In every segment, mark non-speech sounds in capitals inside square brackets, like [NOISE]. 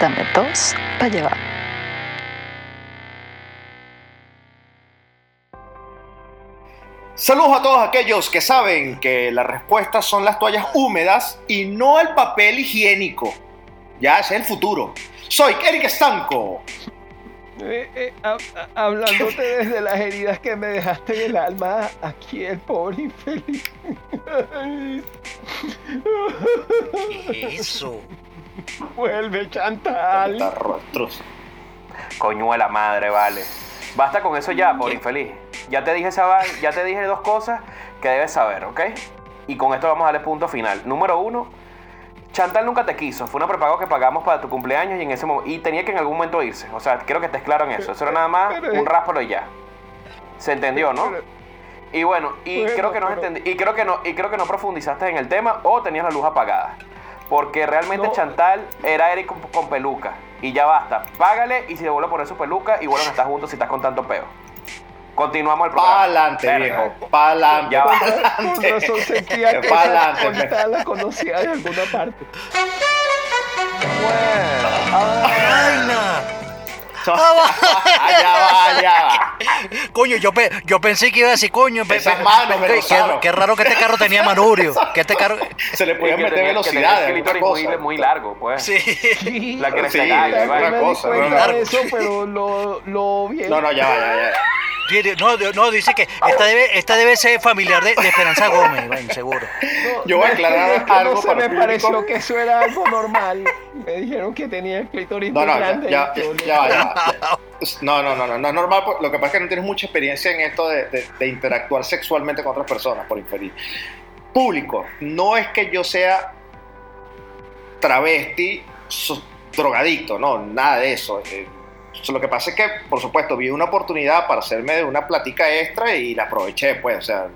Dame dos para llevar. Saludos a todos aquellos que saben que las respuestas son las toallas húmedas y no el papel higiénico. Ya es el futuro. Soy Eric Estanco. Eh, eh, ha- ha- hablándote [LAUGHS] desde las heridas que me dejaste en el alma, aquí el pobre infeliz. Eso. Vuelve Chantal. Tarrostros. Coño de la madre, vale. Basta con eso ya, por infeliz. Ya te dije esa ya te dije dos cosas que debes saber, ¿ok? Y con esto vamos a darle punto final. Número uno, Chantal nunca te quiso. Fue una prepago que pagamos para tu cumpleaños y en ese y tenía que en algún momento irse. O sea, quiero que estés claro en eso. Eso era nada más un ráspalo y ya. Se entendió, ¿no? Y bueno, y Bueno, creo que no pero- y creo que no y creo que no profundizaste en el tema o tenías la luz apagada. Porque realmente No. Chantal era Eric con, con peluca y ya basta. Págale y se vuelve a poner su peluca y vuelvan a estar juntos si estás con tanto peo. Continuamos el programa. Pa'lante, Verga. viejo. Pa'lante. Ya va. Con razón sentía que Pa'lante, la conocía de alguna parte. ¡Vaina! [LAUGHS] Ah. Coño, yo, pe- yo pensé que iba a decir, coño, pe- pe- manos me qué, qué- raro que este carro tenía manurio. [LAUGHS] Que este carro. Se le podía que meter que velocidad. tenía clítoris muy, muy largo, pues. Sí. La que Sí, una cosa, eso, pero lo, lo bien. No, no, ya va, ya, ya. No, no, dice que esta debe, esta debe ser familiar de, de Esperanza Gómez, bueno, seguro. No, Yo voy a aclarar es que algo no se para me público. pareció que eso era algo normal. Me dijeron que tenía el clítoris No, no, ya, grande. ya, ya, ya va, ya. No, no, no, no, no es normal. Lo que pasa es que no tienes mucha experiencia en esto de, de- de interactuar sexualmente con otras personas, por infeliz. Público, no es que yo sea travesti, so- drogadicto, no, nada de eso. Eh, so- lo que pasa es que, por supuesto, vi una oportunidad para hacerme de una platica extra y la aproveché, pues, o sea,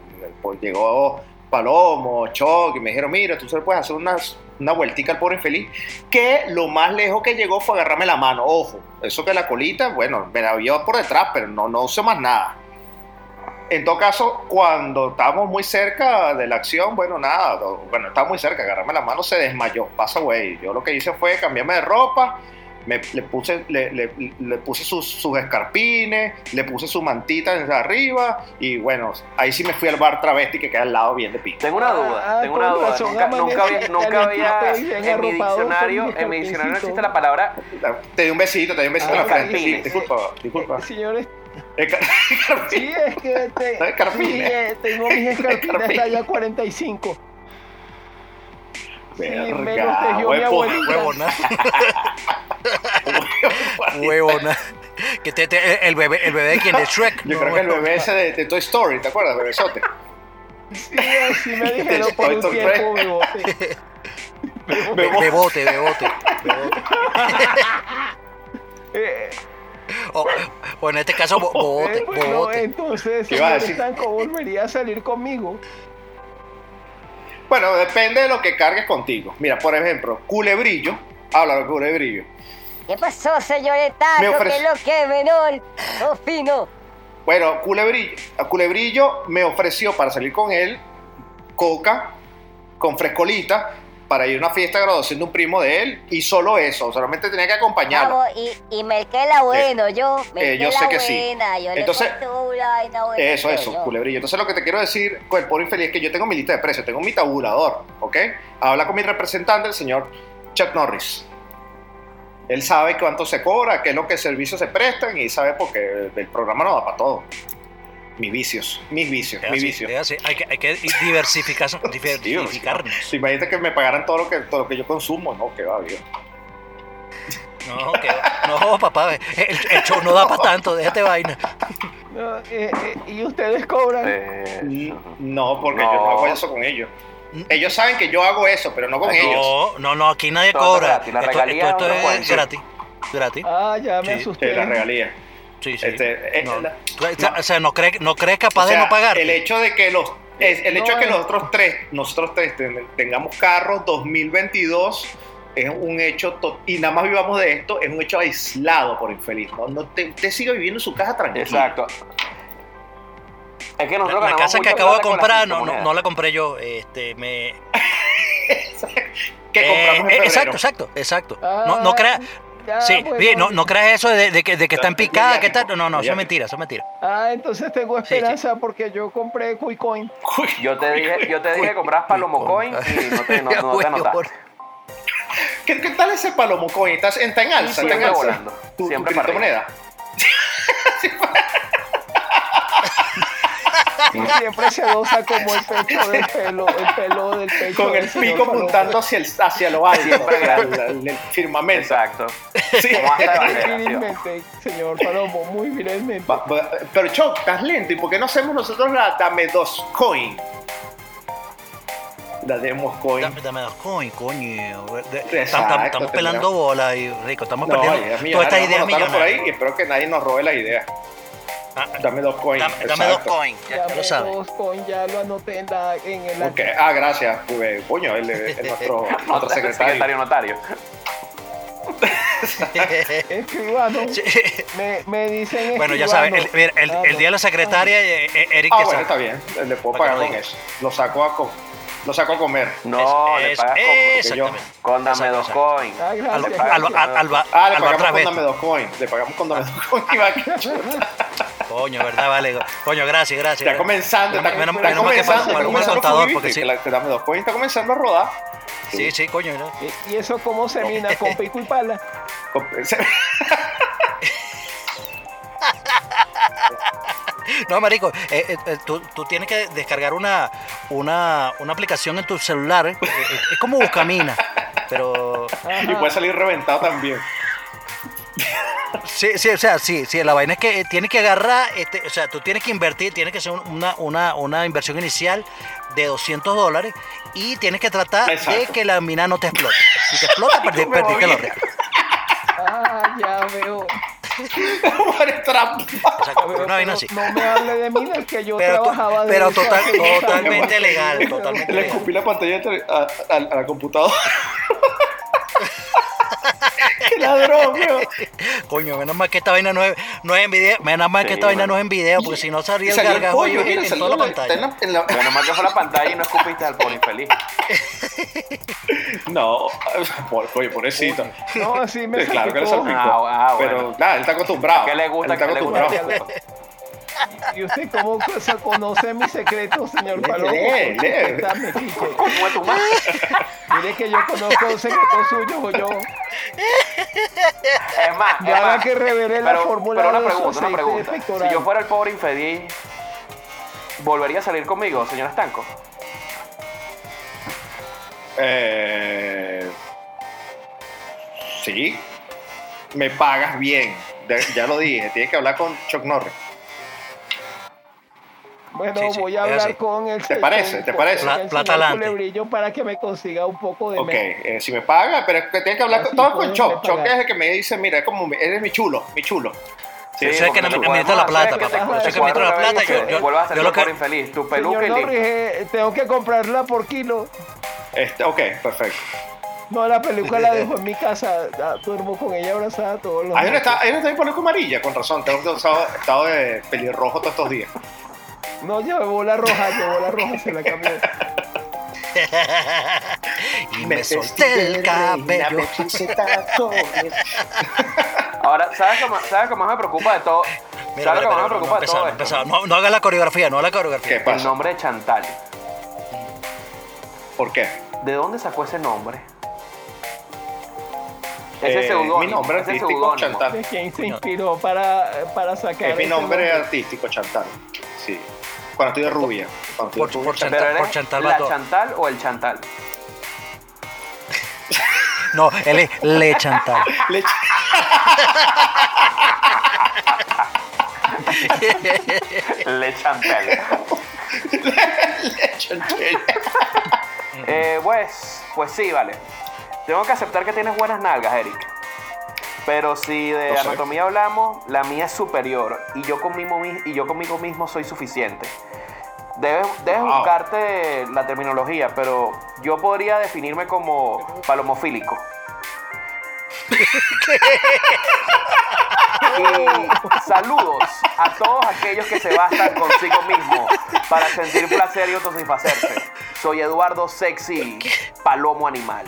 pues, llegó Palomo, Choc, y me dijeron, mira, tú solo puedes hacer unas, una vueltica al pobre infeliz, que lo más lejos que llegó fue agarrarme la mano, ojo, eso que la colita, bueno, me la vio por detrás, pero no, no usé más nada. En todo caso, cuando estábamos muy cerca de la acción, bueno, nada, bueno, estaba muy cerca, agarrarme la mano, se desmayó, pasa, güey. Yo lo que hice fue cambiarme de ropa, me, le puse, le, le- le puse sus, sus escarpines, le puse su mantita desde arriba, y bueno, ahí sí me fui al bar travesti que queda al lado bien de pico. Tengo una duda, Ah, tengo una duda. razón, Nunca, nunca había, nunca había en mi diccionario, en mi diccionario no existe la palabra Te di un besito, te di un besito en la Ah, frente. Sí, disculpa, disculpa. Señores, Escar- [LAUGHS] sí, es que te- sí, eh, tengo mis [LAUGHS] escarpines Escarpines. talla 45. Verga. Huevona. Huevona. Que te, te- el bebé, el bebé de quién, de Shrek. Yo No, creo que el bebé ese de, de Toy Story, ¿te acuerdas? Bebesote. Sí, así me [LAUGHS] dijeron por un Toy Story tiempo, bebote. Be- Bebo- Bebote, bebote. bebote. [LAUGHS] O, o en este caso, bo- bobote, bueno, bobote. entonces, ¿Qué iba a señor decir? Estanco, volvería a salir conmigo. Bueno, depende de lo que cargues contigo. Mira, por ejemplo, culebrillo. Habla de culebrillo. ¿Qué pasó, señorita? Me ¿Qué es lo que, menor? Oh, fino. Bueno, culebrillo. Culebrillo me ofreció para salir con él coca con frescolita para ir a una fiesta de graduación de un primo de él y solo eso. Solamente tenía que acompañarlo. Vamos, y, y Merquela bueno, yo. eh, yo sé que sí. buena, Yo Entonces, le una buena, Eso, eso, yo. culebrillo. Entonces lo que te quiero decir con el pobre infeliz es que yo tengo mi lista de precios, tengo mi tabulador, ¿ok? Habla con mi representante, el señor Chuck Norris. Él sabe cuánto se cobra, qué es lo que servicios se prestan y sabe porque el programa no da para todo. Mis vicios, mis vicios, mis vicios. Hay que, hay que diversificar, [LAUGHS] diversificarnos. Si imagínate que me pagaran todo lo que, todo lo que yo consumo, no, que va bien. No, que, no, papá, el, el show no da para tanto, déjate vaina. No, eh, eh, y ustedes cobran. Eh, No, porque No. yo no hago eso con ellos. Ellos saben que yo hago eso, pero no con ellos. No, no, no, aquí nadie Todo cobra. gratis, la Esto, regalía esto- es gratis. Gratis. Ah, ya me Sí, asusté. De la regalía. Sí, sí. Este, eh, No, la- O sea, no crees, no capaz O sea, de no pagar. El hecho de que los es- el hecho de que nosotros tres, nosotros tres ten- tengamos carros 2022 es un hecho to- y nada más vivamos de esto, es un hecho aislado por infeliz. No, no te, usted sigue viviendo en su casa tranquilo. Exacto. Es que La, nosotros la ganamos casa que acabo de comprar no, no, no la compré yo. Este, me, [LAUGHS] que compramos Eh, en exacto, exacto, exacto. No, no Ah, creas. Ya, Sí, bueno. bien, no, no creas eso de, de que, de que están picadas, que tal. tipo, No, no, eso es mentira, eso es mentira. Ah, entonces tengo Sí, sí. esperanza porque yo compré Cuicoin. Uy, Yo te dije, yo te dije que compras Palomo Coin y no te, no, [LAUGHS] no te anotaste. ¿Qué, qué tal ese palomo coin? ¿Estás en, está en alza? ¿Está en Siempre alza? volando, Tu, tu siempre para criptomoneda. Y siempre se dosa como el pecho del pelo, el pelo del pecho. Con el pico apuntando hacia, el, hacia lo alto. Siempre el, el firmamento. Exacto. Sí. Virilmente, señor Palomo, muy va- Pero Choc, estás lento. ¿Y por qué no hacemos nosotros la Dame 2 Coin? La Demos Coin. Dame, dame dos coin, coño. Exacto, Estamos, pelando bola y rico, estamos No, perdiendo ideas todas millonarias. estas Vamos a ideas anotarla por ahí y espero que nadie nos robe la idea. Ah, Dame dos coins. Dame, dame dos exacto. coin, ya, ya lo sabes. dos coin, ya lo anoté en, la, en el Ok, Ah, gracias. pues, Coño, él es es nuestro, [LAUGHS] nuestro secretario. Secretario notario. [LAUGHS] escribano. Sí. Me, me dicen Bueno, ya sabes, el, mira, el- el no. día de la secretaria, eh, eh, Eric Ah, que bueno, sabe. está bien. Le puedo pagar con eso. Lo saco a, co- lo saco a comer. No, Es- le es- pagas con, Exactamente. con dame dos exacto. coin. Ah, gracias, Alba, pagas Alba, con- Alba, Ah, le pagamos otra con dame dos coins. Le pagamos con dame dos coins. y va a- Coño, ¿verdad? Vale. Coño, gracias, gracias. Está comenzando, está, Menos- está menos que comenzando, un contador, Fubi, porque que sí. la- que dame dos coins está comenzando a rodar. Sí, sí, coño. ¿no? ¿Y, y eso cómo se mina? [LAUGHS] ¿Con pico y pala? [LAUGHS] [LAUGHS] No, marico, eh, eh, eh, tú, tú tienes que descargar una, una, una aplicación en tu celular. es como Buscamina, pero y puede salir reventado también. sí, sí, o sea, sí, sí, la vaina es que tienes que agarrar, este, o sea, tú tienes que invertir, tienes que hacer un- una, una, una inversión inicial de 200 dólares y tienes que tratar de que la mina no te explote. Si te explota, [LAUGHS] perdiste los reales. Ah, ya veo. Eres trampa. O sea, Ya veo, una vaina pero así. No me hable de minas que yo Pero, trabajaba de pero total- totalmente legal, [LAUGHS] totalmente Le legal. escupí la pantalla a, a- a la computadora. [LAUGHS] ¡Qué ladrón, weón! Coño, menos mal que esta vaina no es, no es en video, menos mal que Sí, esta vaina no es en video, porque si no salía el salió el gargajo pollo, en, mira, en toda la la- pantalla. en la- en la- Menos mal que fue la pantalla y no escupiste al poli infeliz. No, por- oye, pobrecito. No, así me Sí, claro que le salpicó. Ah, ah, pero bueno. nada, él está acostumbrado. ¿A qué le gusta? Él está ¿Qué le gusta? acostumbrado. [LAUGHS] ¿Y usted cómo se conoce mis secretos, señor Palomo? lee, lee. Cuéntame, Quique. [LAUGHS] ¿Cómo es tu madre? Mire que yo conozco secretos suyos, yo. Es más, es más. que revele la fórmula pero una pregunta, una pregunta. pectoral. Si yo fuera el pobre infeliz, ¿volvería a salir conmigo, señor Estanco? Eh, sí, me pagas bien. Ya lo dije, tienes que hablar con Chuck Norris. Bueno, Sí, sí, voy a hablar así. con el ¿Te parece? con- ¿Te parece? con el Pla- plata señor para que me consiga un poco de Ok, eh, si me paga, pero es que tienes que hablar con, todo con preparar. Chuck es el que me dice, mira, es como, mi- eres mi chulo, mi chulo. Sí, es porque que no me- me meto la hacer plata, es que papá. eso es que meto la plata, yo- yo- Vuelvas a yo el lo que- infeliz. Tu peluca Señor. Norris, eh, tengo que comprarla por kilo. Este, ok, perfecto. No, la peluca la [LAUGHS] dejo en mi casa. Duermo con ella abrazada todos los Ahí no días. está, ahí no está mi peluca amarilla, con razón. Tengo estado de pelirrojo todos estos días. No, llevó la roja, llevó la roja, se la cambió. [LAUGHS] y me solté el cabello. [LAUGHS] Ahora, ¿sabes qué más, ¿sabes qué más me preocupa de todo? Mira, ¿Sabes mira, más me mira, no, preocupa de todo no, esto? no, no haga la coreografía, no haga la ¿Qué coreografía. El pasa? nombre de Chantal. ¿Por qué? ¿De dónde sacó ese nombre? Ese Eh, mi nombre ese artístico. Chantal. ¿De quién se inspiró para, para sacar Es mi ese nombre artístico, Chantal. Sí. Cuando estoy de rubia. Cuando Por- estoy de por rubia, Chantal. Pero eres por Chantal ¿La Bato. Chantal o el Chantal? [LAUGHS] No, él es Le Chantal. Le- [LAUGHS] Le Chantal. [LAUGHS] le- Chantal. Eh, pues, pues sí, vale. Tengo que aceptar que tienes buenas nalgas, Eric. Pero si de sé. anatomía hablamos, la mía es superior y yo conmigo, mi- y yo conmigo mismo soy suficiente. Debes, debes Wow. buscarte la terminología, pero yo podría definirme como palomofílico. [LAUGHS] y saludos a todos aquellos que se bastan consigo mismo para sentir placer y autosatisfacerse. Soy Eduardo Sexy Palomo Animal.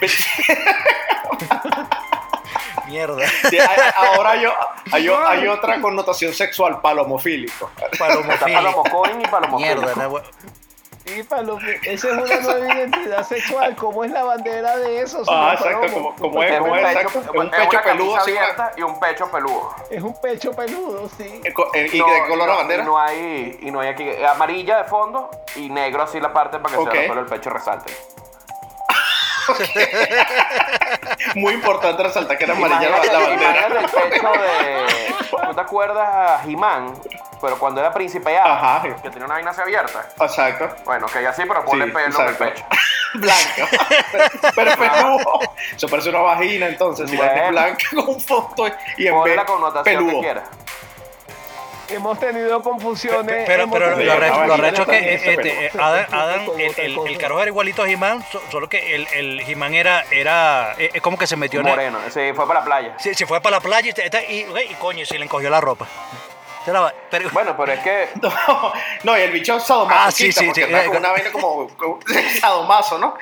[LAUGHS] Mierda. Sí, hay- ahora hay, hay, hay otra connotación sexual, palomofílico. Palomofílico. [LAUGHS] Palomocoin y palomofílico. Mierda, no, Y palo, esa es una nueva identidad sexual. ¿Cómo es la bandera de eso? Ah, exacto, como, como es, un es, pecho, exacto. Es un es pecho una peludo abierta y un pecho peludo. Es un pecho peludo, sí. eh, eh, ¿Y No, de qué color no, la bandera? Y no hay, y no hay aquí eh, amarilla de fondo y negro así la parte para que Ok. se el pecho resalte. [LAUGHS] Muy importante resaltar que era amarilla la, la bandera. imagínate el pecho de. [LAUGHS] ¿Tú te acuerdas a He-Man? Pero cuando era príncipe ya, Ajá. que tenía una vaina así abierta. Exacto. Bueno, que así, pero ponle Sí, pelo en el exacto. pecho. [LAUGHS] Blanca. Pero peludo. Eso parece una vagina entonces. Si la Bueno. blanca con un fondo y en Ponle vez la connotación que peludo. quieras. Hemos tenido confusiones. Pero, pero lo, tenido lo arrecho- es que eh, este, eh. Adam, el, el, cosa. el carajo era igualito a He-Man, so- solo que el, el He-Man era, era eh, es como que se metió en el- Moreno, sí, fue para la playa. Sí, se fue para la playa y, y, y, y coño, se le encogió la ropa. Se pero, Bueno, pero es que [LAUGHS] No, no, y el bicho sadomasoquista, Ah, sí, sí, sí, eh, con una vaina como, como [LAUGHS] sadomaso, ¿no?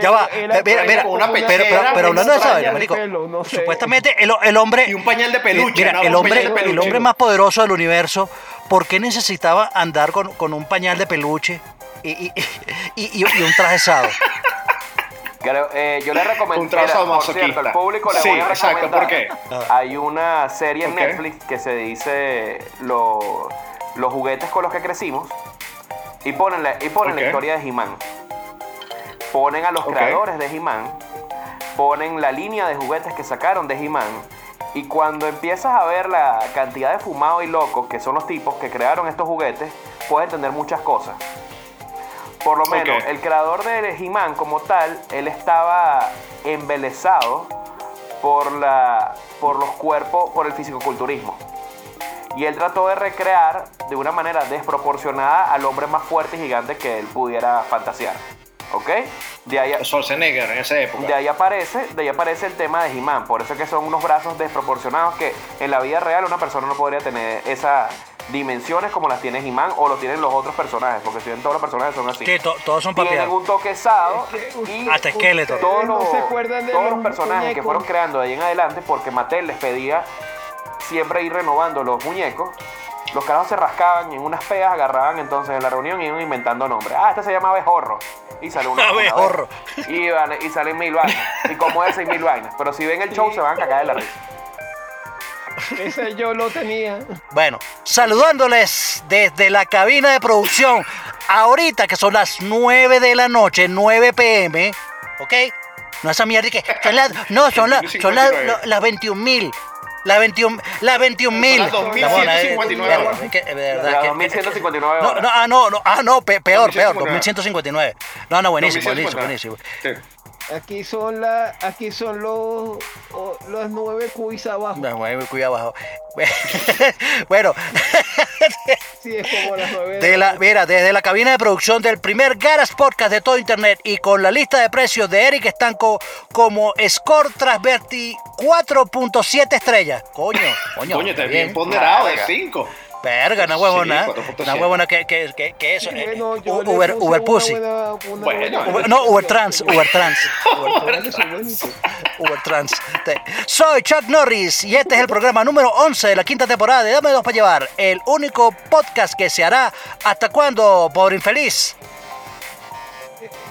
Ya va, eh, mira, mira, pero, pero, pero hablando de vaina, de marico, pelo, no sé. supuestamente el, el hombre, Y un pañal de peluche. mira, ¿no? el hombre, el hombre más poderoso del universo, ¿por qué necesitaba andar con, con un pañal de peluche y, y, y, y- y un traje sado? [LAUGHS] creo- eh, yo le recomiendo. Un trazo mira, por cierto, al público le Sí, voy a exacto, recomendar. ¿por qué? Hay una serie en. Netflix que se dice lo- los juguetes con los que crecimos y ponen la, y ponen la historia de He-Man. Ponen a los creadores de He-Man, ponen la línea de juguetes que sacaron de He-Man. Y cuando empiezas a ver la cantidad de fumados y locos que son los tipos que crearon estos juguetes, puedes entender muchas cosas. Por lo menos, el creador de He-Man como tal, él estaba embelesado por, la, por los cuerpos, por el fisicoculturismo. Y él trató de recrear de una manera desproporcionada al hombre más fuerte y gigante que él pudiera fantasear. ¿Ok? De ahí, Schwarzenegger en esa época. de ahí aparece, de ahí aparece el tema de He-Man. Por eso es que son unos brazos desproporcionados que en la vida real una persona no podría tener esas dimensiones como las tiene He-Man o lo tienen los otros personajes, porque si bien todos los personajes son así. Que to- todos son Tienen papeados. un toque sado Es que y Hasta Skeletor. todos no los, se acuerdan de todos los los personajes que fueron creando de ahí en adelante, porque Mattel les pedía siempre ir renovando los muñecos. Los carajos se rascaban y en unas peas agarraban entonces en la reunión y iban inventando nombres. Ah, este se llama Abejorro. Y sale una. una Abejorro. vez. Y, van- y salen mil vainas. Y como ese y mil vainas. Pero si ven el show se van a cagar de la risa. Ese yo lo tenía. Bueno, saludándoles desde la cabina de producción, ahorita que son las 9 de la noche, 9 pm, ¿ok? No esa mierda que son las, no, son las, son las, 59. las 21 mil. Las 21 las 21 mil. las 2159 horas. Las 2159 No, no, ah, no, no, ah, no, pe- peor, peor, 2159. 2159. No, no, buenísimo, buenísimo, 2159. buenísimo. Aquí son la, aquí son los, o- las nueve quiz abajo. Cuidado abajo. [LAUGHS] Bueno, [LAUGHS] Sí, es como las nueve. de la, mira, desde la cabina de producción del primer Garas Podcast de todo Internet y con la lista de precios de Eric Estanco como Score Transverti 4.7 estrellas. Coño, coño. Coño, está está bien ponderado de Verga. 5. Verga, una huevona. 4.7. Una huevona que, que, que, que eso. eh, Bueno, Uber, Uber Pussy. buena- una Bueno, buena- Uber- no, [LAUGHS] Uber Trans, Uber Trans. Es bonito. Uber Trans. Soy Chuck Norris y este es el programa número 11 de la quinta temporada de Dame Dos para Llevar, el único podcast que se hará hasta cuándo, pobre infeliz.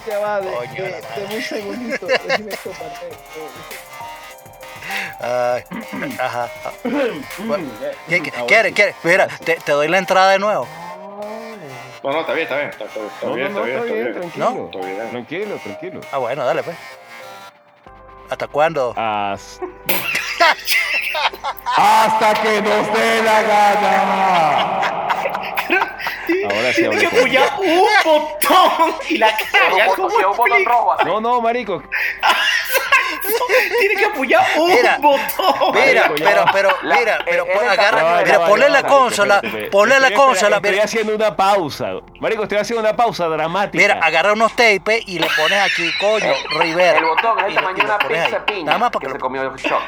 Ya va, de, de, deme un segundito. [LAUGHS] Ay, ajá. Bueno, ¿qué- qué- ¿Quiere, quiere? Mira, te, te doy la entrada de nuevo. No, no, está bien, está bien. Está, está- está No, bien, no, no, está bien, está bien. tranquilo. Está bien. Tranquilo, tranquilo. Ah, bueno, dale pues. ¿Hasta cuándo? Hasta... [LAUGHS] Hasta que nos dé la gana. [LAUGHS] Ahora sí Tiene que hablé con- apoyar un botón y la calla. un botón- rojo así. No, no, marico. Tiene que apoyar un Mira, botón. Mira, Marico, pero, pero, La- mira, pero es el agarra, de mira, la ponle la consola, ponle la Estoy- consola, Estoy mira, haciendo una pausa. Marico, estoy haciendo una pausa dramática. mira, agarra unos tapes y le pones aquí, coño, Rivera. El botón es el tamaño de una pizza piña Nada más que para se que lo- comió Shock.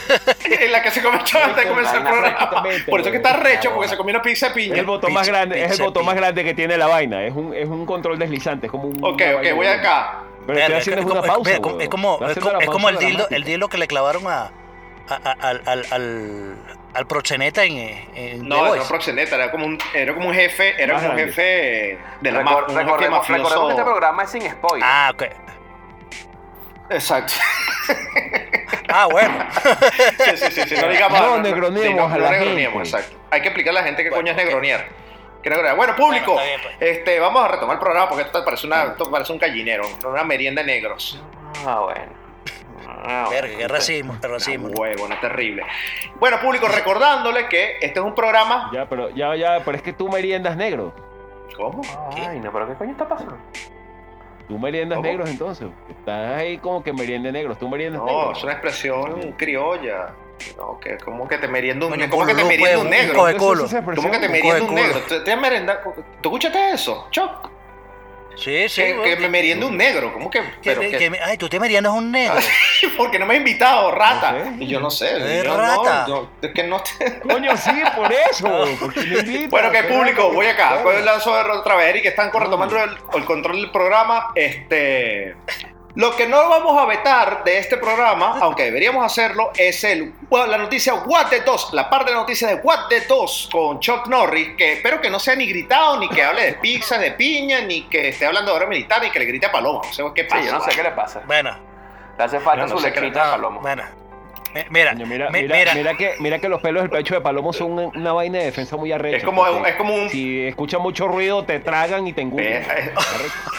[LAUGHS] En la que se comenzó antes de comenzar el programa. Por eso que está recho, porque se comió una pizza de Es piña. el botón más Pizza- grande, es el pizza, botón más grande que tiene la vaina. Es un, es un control deslizante, es como un. Ok, ok, voy acá. Pero estoy haciendo es una como- pausa. es como- es como, el dildo, el dildo que le clavaron a, a- a- al, al, al, al proxeneta en, en No, no Voice. proxeneta, era como un, era como un jefe, era Más como un jefe de la Recor- mafia, un jefe recordemos, recordemos que este programa es sin spoiler. Ah, ok. Exacto. [LAUGHS] Ah, bueno. Sí, sí, sí, sí, no digamos. No negroniemos sí, no- a no negroniemos, gente. exacto. Hay que explicarle a la gente qué Bueno, coño es negronear. ¿Qué negronear? Bueno, público, Bueno, bien, este, vamos a retomar el programa porque esto parece, una, esto parece un gallinero, una merienda de negros. Ah, bueno. Ah, bueno. Verga, qué racismo, qué racismo. Una huevona terrible. Bueno, público, recordándole que este es un programa. Ya, pero ya, ya, pero es que tú meriendas negros. ¿Cómo? Ay, no, pero ¿qué coño está pasando? Tú meriendas ¿Cómo? negros entonces. Estás ahí como que meriende negros. Tú meriendas No, negros. es una expresión criolla. No, que como que te merienda un, como que te merienda un negro. ¿Cómo que te merienda un negro? ¿Te, te merenda- ¿Tú escuchaste eso? Choc. Sí, sí. que, bueno, que me merienda un negro. ¿Cómo que? que- Pero que- que- que- ay, tú te meriendas un negro. [LAUGHS] porque no me has invitado, rata. No sé. Y yo no sé. Es yo rata. No, no, es que no te... [LAUGHS] Coño, sí, por eso. Bueno, que público, voy acá. Claro. Lanzo otra vez, Eric, que están retomando el, el control del programa. Este. Lo que no vamos a vetar de este programa, aunque deberíamos hacerlo, es el, bueno, la noticia What the 2, la parte de la noticia de What the 2 con Chuck Norris, que espero que no sea ni gritado, ni que hable de pizza, de piña, ni que esté hablando de hora militar, ni que le grite a Paloma. No sé qué pasa. Sí, yo no sé qué le pasa. Bueno, Le hace falta no su sé lechita de no, palomo. bueno. Mi- Mira, mira, mi- mira, mira, mira que, mira que los pelos del pecho de Palomo son una, una vaina de defensa muy arrecha. Es como, es como un... Si escuchan mucho ruido, te tragan y te engullen. Eh, eh.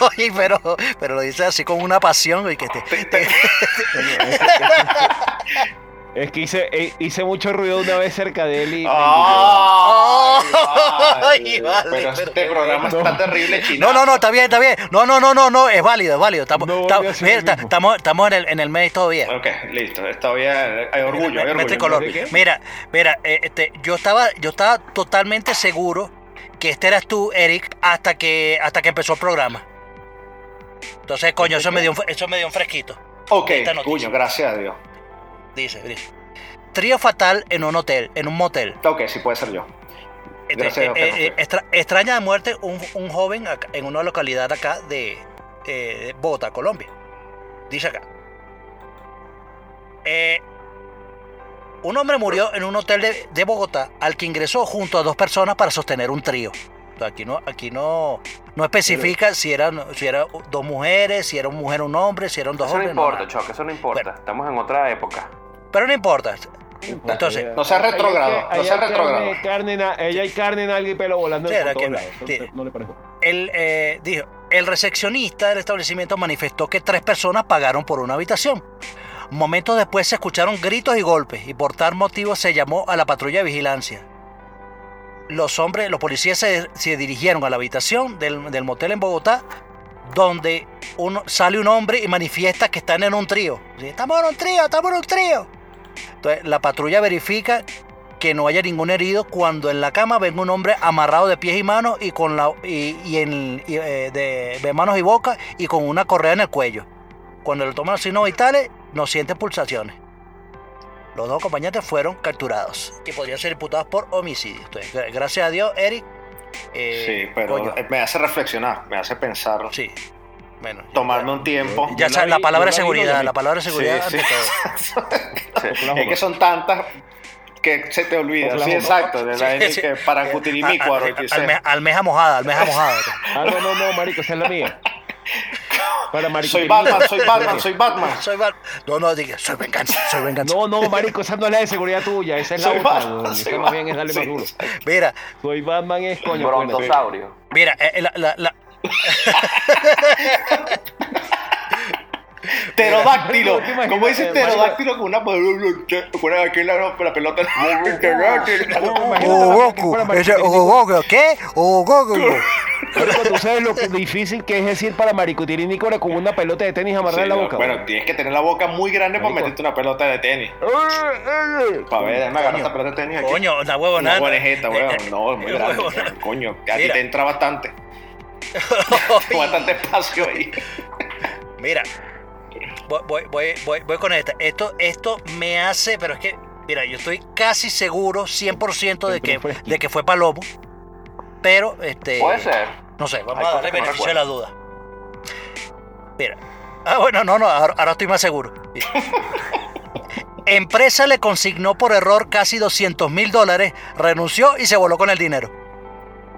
[LAUGHS] Oye, pero, pero lo dices así con una pasión y que te- [LAUGHS] Es que hice, eh, hice mucho ruido una vez cerca de él y... Ay, Ay, vale. vale, pero pero- este programa está terrible, chino. No, no, no, está bien, está bien. No, no, no, no, no, es válido, es válido. Estamos, No, mira, estamos, estamos en el, en el mes todavía. Ok, listo. Todavía hay orgullo, hay orgullo. Mira, mira, eh, este, yo estaba, yo estaba totalmente seguro que este eras tú, Eric, hasta que, hasta que empezó el programa. Entonces, coño, eso me dio un, eso me dio un fresquito. Ok, coño, gracias a Dios. Dice, dice. Trío fatal en un hotel, en un motel. Ok, sí puede ser yo. Este, Gracias eh, no eh, extra- extraña de muerte un, un joven acá- en una localidad acá de, eh, Bogotá, Colombia. Dice acá. Un hombre murió en un hotel de, de Bogotá al que ingresó junto a dos personas para sostener un trío. O aquí no, aquí no, no especifica si eran si era dos mujeres, si era una mujer un hombre, si eran dos Eso no hombres. importa, nada. Choc, eso no importa. Bueno. Estamos en otra época. Pero no importa. Entonces, No retrógrado, que- no carne, na- ella hay carne, nalga y pelo volando Sí, por todos lados. ¿No sí. te- ¿No le parece? El, eh, dijo, el recepcionista del establecimiento manifestó que tres personas pagaron por una habitación. Momentos después se escucharon gritos y golpes y por tal motivo se llamó a la patrulla de vigilancia. Los hombres, los policías se, se dirigieron a la habitación del, del motel en Bogotá, donde uno, sale un hombre y manifiesta que están en un trío. Estamos en un trío, estamos en un trío. Entonces la patrulla verifica que no haya ningún herido cuando en la cama ven un hombre amarrado de pies y manos y con la y, y en y, eh, de, de manos y boca y con una correa en el cuello. Cuando le toman los signos vitales no sienten pulsaciones. Los dos acompañantes fueron capturados y podrían ser imputados por homicidio. Entonces, gra- gracias a Dios, Eric. eh, Sí, pero coño, me hace reflexionar, me hace pensar, sí. Bueno, tomarme un tiempo. ya sabes, la palabra seguridad, la palabra seguridad Sí, sí. [LAUGHS] Sí. Es que son tantas que se te olvida. Sí, exacto. De la Sí, sí. que para Almeja mojada, almeja mojada. Ah, no, no, no, marico, esa es la mía. Para. Soy Batman, soy Batman, [LAUGHS] soy Batman. Soy Val- No, no, diga, soy venganza, soy venganza. No, no, marico, esa no es la de seguridad tuya, esa es la Soy otra. Batman, soy Esa más bien es darle más Batman, duro. sí. Mira, Soy Batman es coño. Brontosaurio. mira, eh, la, la- la- [LAUGHS] Pterodáctilo. ¿Te imaginas, ¿Cómo dice eh, pterodáctilo con una, con la, la pelota? [LAUGHS] ¿qué? Tú sabes lo difícil que es decir para Marico Tirinícore con una pelota de tenis amarrada en la boca. bueno, tienes que tener la boca muy grande para meterte una pelota de tenis. Para ver, déjame agarrar esta pelota de tenis aquí. Coño, una huevonada. Una Eh, eh, [LAUGHS] No, es muy grande. huevonada. Coño, a ti te entra bastante. [LAUGHS] Bastante espacio ahí. Mira, voy, voy, voy, voy, voy con esta. Esto, esto me hace, pero es que, mira, yo estoy casi seguro, 100% de que, de que fue Palomo. Pero, este. Puede ser. No sé, vamos Hay a darle beneficio de la duda. Mira, Ah, bueno, no, no, ahora, ahora estoy más seguro. [LAUGHS] Empresa le consignó por error casi 200 mil dólares, renunció y se voló con el dinero.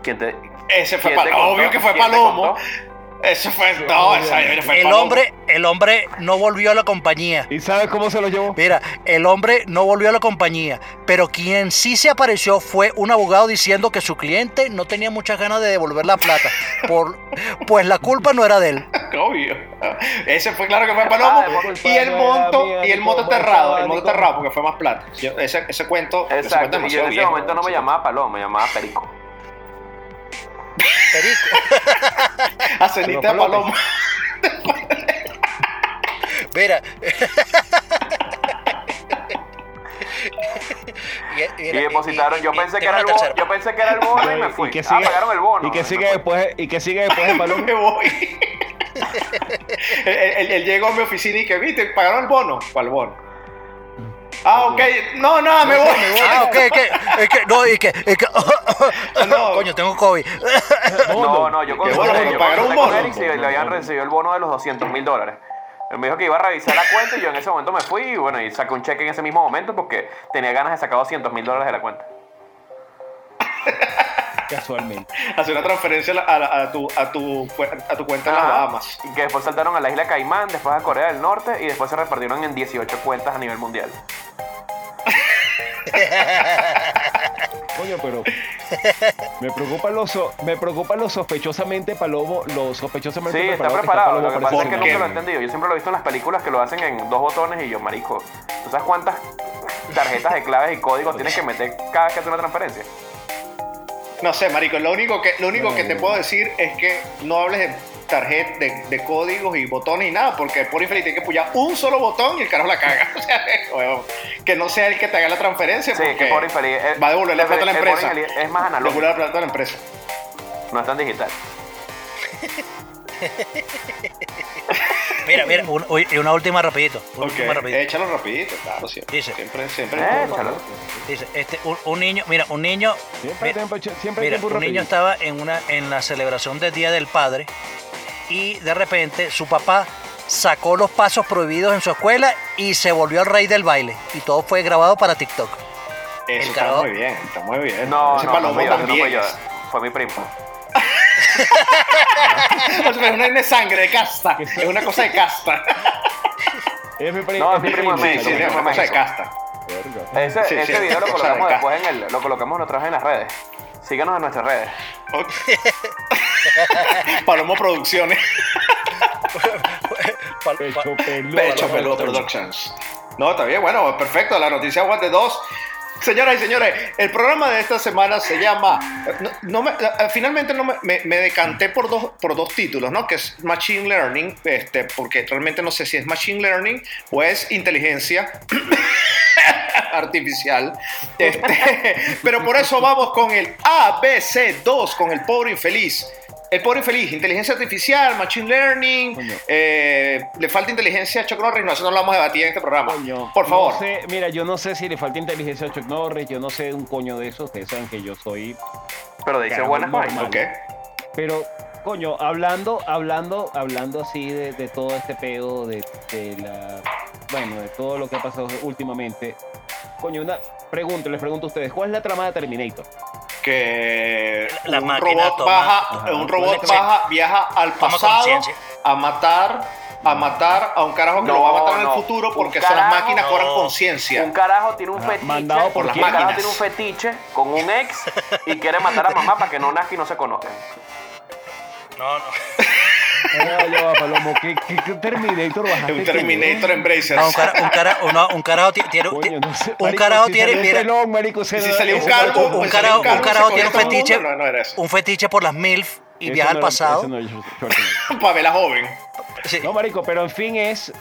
¿Quién te, Ese fue Palomo. contó? Obvio que fue ¿Quién te Palomo. Ese fue. No, esa fue El Palomo. hombre, el hombre no volvió a la compañía. ¿Y sabes cómo se lo llevó? Mira, el hombre no volvió a la compañía, pero quien sí se apareció fue un abogado diciendo que su cliente no tenía muchas ganas de devolver la plata, por, pues la culpa no era de él. [LAUGHS] Obvio. Ese fue claro que fue Palomo. Ah, y el monto, mía, y el monto enterrado. El monto enterrado porque fue más plata. Yo- ese, ese cuento. ese cuento Exacto, y yo en ese viejo. momento no me llamaba Paloma, me llamaba Perico. Perico. A cenita de Palomo. Mira. y, Y depositaron, yo y- pensé y- que era el bono, yo pensé que era el bono y me fui. ¿Y que Ah, sigue, pagaron el bono. ¿Y que sigue después, y que sigue después de [LAUGHS] Paloma? me voy. [LAUGHS] él, él- él llegó a mi oficina y que, viste, pagaron el bono. ¿Cuál bono? Ah, ok. No, no, me voy. Ah, ok, que, es que, no, y que, es que, [LAUGHS] No. coño, tengo COVID. No, no, yo con Qué bueno, yo pagaron un con bono. Eric y le habían recibido el bono de los 200 mil dólares. Él me dijo que iba a revisar la cuenta y yo en ese momento me fui y bueno, y saqué un cheque en ese mismo momento porque tenía ganas de sacar 200 mil dólares de la cuenta. [LAUGHS] Casualmente. Hacer una transferencia a, la- a tu, a, tu, cu- a tu cuenta en las. Bahamas. Y que después saltaron a la isla Caimán, después a Corea del Norte y después se repartieron en 18 cuentas a nivel mundial. [LAUGHS] Coño, pero me preocupa lo, so- me preocupa lo sospechosamente Palomo, lo sospechosamente Sí, está que preparado. Palomo Lo que pasa es que nunca lo he entendido. Yo siempre lo he visto en las películas que lo hacen en dos botones y yo, marico, ¿tú sabes cuántas tarjetas de claves y códigos tienes que meter cada vez que haces una transferencia? No sé, marico, lo único que, lo único que te puedo decir es que no hables de tarjeta, de, de códigos y botones y nada, porque por infeliz tiene que apoyar un solo botón y el carajo la caga. [LAUGHS] O sea, huevón, que no sea el que te haga la transferencia, Sí, porque eh, va a devolver la plata a la el por empresa. infeliz Es más analógico, devuelve la plata a la empresa. no es tan digital. [LAUGHS] Mira, mira, un- uy, y una última rapidito. Una Ok, última rapidito. échalo rapidito, claro, siempre. Dice. Siempre, siempre. Échalo. Dice, este, un, un niño, mira, un niño, Siempre hay mira, tiempo, siempre hay mira, tiempo un niño estaba en una, en la celebración del Día del Padre y de repente su papá sacó los pasos prohibidos en su escuela y se volvió el rey del baile y todo fue grabado para TikTok. Eso El está carajo- muy bien, está muy bien. No, no, no fue yo, no también. fue yo. Fue mi primo. O sea, es una de sangre, de casta. Es una cosa de casta. Es mi pri- No, es mi primo de México, es primo una de cosa de casta. Ese, Sí, ese sí, video lo colocamos después en el, lo colocamos nosotros en las redes. Síganos en nuestras redes. Ok. Palomo Producciones. Pecho peludo. Pecho Peludo Productions. No, está bien, bueno, perfecto. La noticia Aguante 2. Señoras y señores, el programa de esta semana se llama. eh, finalmente no me decanté por dos, por dos títulos, ¿no? Que es Machine Learning, este, porque realmente no sé si es Machine Learning o es inteligencia [LAUGHS] artificial. Este, [LAUGHS] pero por eso vamos con el ABC2, con el pobre infeliz. El pobre infeliz, inteligencia artificial, machine learning, Coño. eh, le falta inteligencia a Chuck Norris, no, eso no lo vamos a debatir en este programa. Coño, Por favor. no sé, mira, yo no sé si le falta inteligencia a Chuck Norris, yo no sé un coño de eso. Ustedes saben que yo soy. Pero dice buenas vainas. Ok. Pero, coño, hablando, hablando, hablando así de, de todo este pedo, de, de la. Bueno, de todo lo que ha pasado últimamente. Coño, una pregunta, les pregunto a ustedes, ¿cuál es la trama de Terminator? Que La un máquina robot toma- baja, Ajá. un robot baja, viaja al pasado a matar, a matar a un carajo que No, lo va a matar en el futuro Un porque son las carajo- máquinas cobran no. conciencia. Un carajo tiene un fetiche. mandado por un quién? carajo máquinas. tiene un fetiche con un ex y quiere matar a mamá para que no nazca y no se conozcan. No, no. Ah, ya va, Palomo, ¿qué, qué, qué Terminator bajaste? Un? Terminator Embracer. No, un, cara, un, cara- uno- un carajo ti- tiene, Coño, no sé, un carajo si tiene, un mira, pelón, marico, si salió un calvo, un pues carajo- un carajo tiene un fetiche. No, no era eso. un fetiche por las MILF y viaja al pasado. Para ver la joven. Sí. No, marico, pero en fin es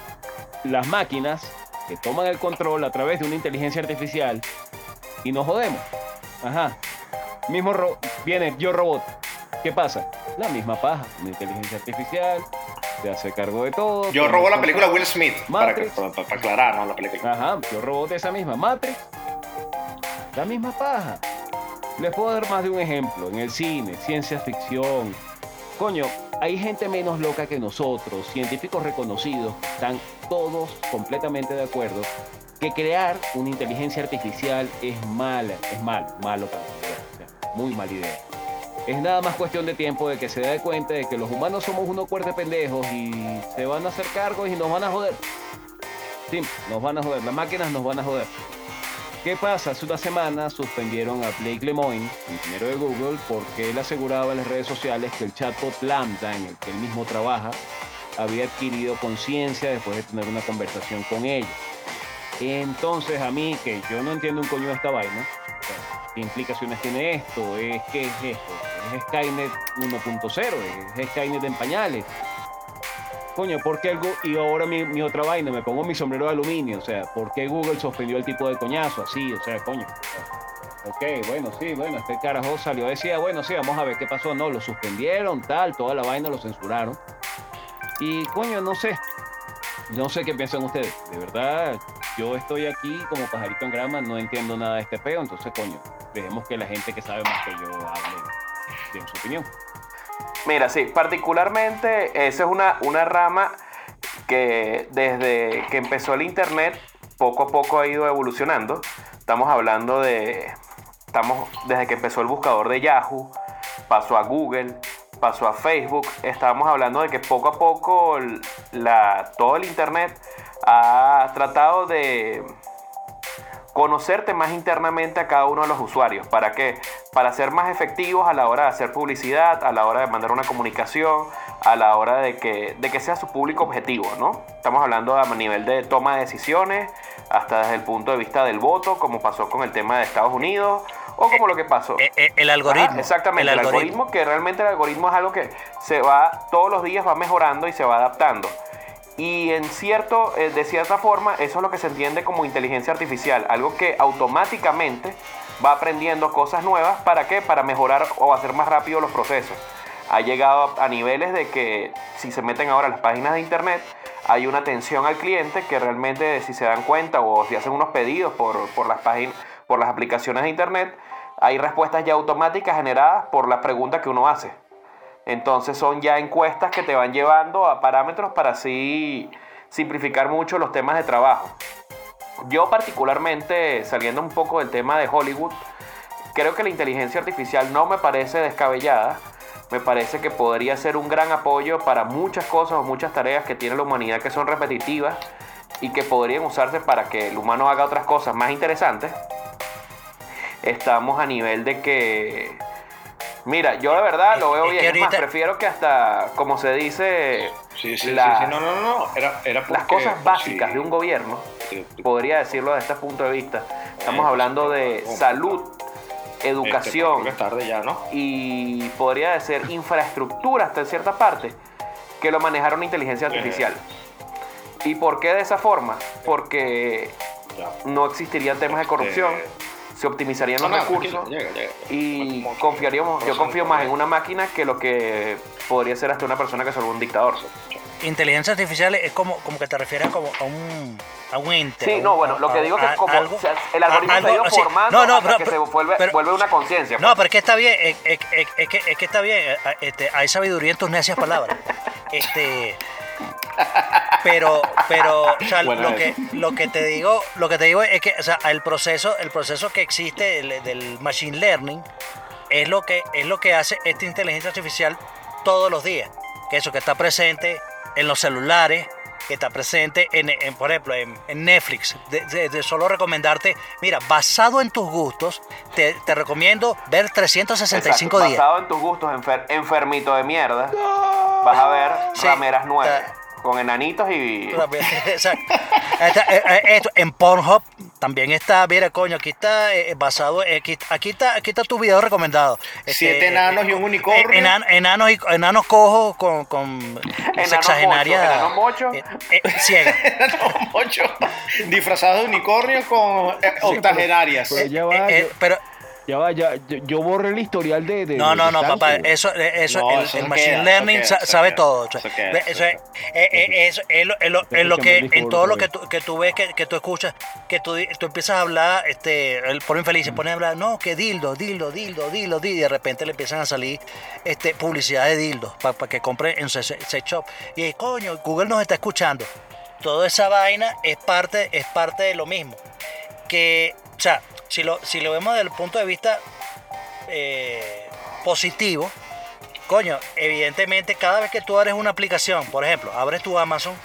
las máquinas que toman el control a través de una inteligencia artificial y nos jodemos. Ajá. Mismo ro- viene yo robot. ¿Qué pasa? La misma paja, una inteligencia artificial, se hace cargo de todo. Yo robó la película. Will Smith. Para, que- Matrix. para- para aclarar, ¿no? La película. Ajá, yo robot esa misma Matrix. La misma paja. Les puedo dar más de un ejemplo. En el cine, ciencia ficción, Coño, hay gente menos loca que nosotros, científicos reconocidos, están todos completamente de acuerdo que crear una inteligencia artificial es mala, es malo, malo para la humanidad, muy mala idea. Es nada más cuestión de tiempo de que se dé cuenta de que los humanos somos unos cuerdes pendejos y se van a hacer cargos y nos van a joder. Sí, nos van a joder, las máquinas nos van a joder. ¿Qué pasa? Hace una semana suspendieron a Blake Lemoine, ingeniero de Google, porque él aseguraba en las redes sociales que el chatbot Lambda, en el que él mismo trabaja, había adquirido conciencia después de tener una conversación con ella. Entonces a mí, que yo no entiendo un coño de esta vaina, ¿qué implicaciones tiene esto? ¿Es, ¿Qué es esto? ¿Es Skynet 1.0? ¿Es Skynet en pañales? Coño, ¿por qué Gu- Y ahora mi, otra vaina, me pongo mi sombrero de aluminio. O sea, ¿por qué Google suspendió el tipo de coñazo así? O sea, coño. Ok, bueno, sí, bueno, este carajo salió, decía, bueno, sí, vamos a ver qué pasó. No, lo suspendieron, tal, toda la vaina lo censuraron. Y coño, no sé. No sé qué piensan ustedes. De verdad, yo estoy aquí como pajarito en grama, no entiendo nada de este peo, entonces, coño, dejemos que la gente que sabe más que yo hable de su opinión. Mira, sí, particularmente esa es una, una rama que desde que empezó el Internet poco a poco ha ido evolucionando. Estamos hablando de, estamos desde que empezó el buscador de Yahoo, pasó a Google, pasó a Facebook. Estábamos hablando de que poco a poco todo el Internet ha tratado de conocerte más internamente a cada uno de los usuarios. ¿Para qué? Para ser más efectivos a la hora de hacer publicidad, a la hora de mandar una comunicación, a la hora de que, de que sea su público objetivo, ¿no? Estamos hablando a nivel de toma de decisiones, hasta desde el punto de vista del voto, como pasó con el tema de Estados Unidos, o como lo que pasó. Eh, eh, el algoritmo. Exactamente, El el, algoritmo. que realmente el algoritmo es algo que se va, todos los días va mejorando y se va adaptando. Y en cierto, eh, de cierta forma, eso es lo que se entiende como inteligencia artificial, algo que automáticamente va aprendiendo cosas nuevas, ¿para qué? Para mejorar o hacer más rápido los procesos. Ha llegado a, niveles de que si se meten ahora a las páginas de internet, hay una atención al cliente que realmente si se dan cuenta o si hacen unos pedidos por, por las páginas, por las aplicaciones de internet, hay respuestas ya automáticas generadas por la pregunta que uno hace. Entonces son ya encuestas que te van llevando a parámetros para así simplificar mucho los temas de trabajo. Yo particularmente, saliendo un poco del tema de Hollywood, creo que la inteligencia artificial no me parece descabellada. Me parece que podría ser un gran apoyo para muchas cosas o muchas tareas que tiene la humanidad que son repetitivas y que podrían usarse para que el humano haga otras cosas más interesantes. Estamos a nivel de que Mira, yo de verdad lo veo Es que bien. Es más, ahorita- prefiero que hasta, como se dice, Sí, sí, La- sí, sí, no, no, no, no, era, era las cosas básicas sí, de un gobierno, podría decirlo desde este punto de vista. Estamos hablando de salud, este, educación porque es tarde ya, ¿no? y podría decir infraestructura hasta en cierta parte que lo manejara una inteligencia artificial. ¿Y por qué de esa forma? Porque Ya. no existirían temas de corrupción, Eh, se optimizarían los no, recursos llega, llega. y Como- confiaríamos, yo confío más en una máquina que lo que podría ser hasta una persona que salvó un dictador. Inteligencia artificial es como, como que te refieres como a un, a un ente. Sí, un- no, bueno, lo que a- digo que a- es como algo- o sea, el algoritmo a- se ha ido algo- sí. formando No, no, hasta pero- que se vuelve, pero- vuelve una conciencia. No, pero es que está bien, es, es- es- es que, es que está bien, eh, este, hay sabiduría en tus necias palabras. [LAUGHS] Este, pero, pero, o sea, lo que, lo que te digo, lo que te digo es que, o sea, el proceso, el proceso que existe del, del machine learning es lo que, es lo que hace esta inteligencia artificial todos los días. Que eso que está presente en los celulares, que está presente en, en, por ejemplo, en, en Netflix. De, de- de solo recomendarte, mira, basado en tus gustos, te, te recomiendo ver 365 Exacto, días. Basado en tus gustos, enfer- enfermito de mierda, vas a ver Sí, rameras ta- con enanitos y... [LAUGHS] Exacto. Esta- eh, eh, esto, en Pornhub también está, mira, coño, aquí está eh, basado, eh, aquí, aquí está, aquí está tu video recomendado. Este, Siete enanos y un unicornio. eh, enan- enanos, y, enanos cojos con, con sexagenaria mocho, enanos eh, eh, ciega. [LAUGHS] Mocho, disfrazados de unicornio con eh, octogenarias. Eh, eh, pero Ya va, ya, yo, borré el historial de. de No, no, no, papá, eso, eso, No, el, eso el se machine queda, learning eso queda, sabe todo. eso queda, es, es lo, es lo- es lo que en todo lo que tú, que tú ves, que, que tú escuchas, que tú, tú empiezas a hablar, este, el por infeliz, se pone a hablar, no, que dildo, dildo, dildo, dildo, dildo, y de repente le empiezan a salir este, publicidad de dildos para que compre en sex shop. Y ahí, coño, Google nos está escuchando. Toda esa vaina es parte, es parte de lo mismo. Que, o sea, si lo, si lo vemos desde el punto de vista eh, positivo, coño, evidentemente cada vez que tú abres una aplicación, por ejemplo, abres tu Amazon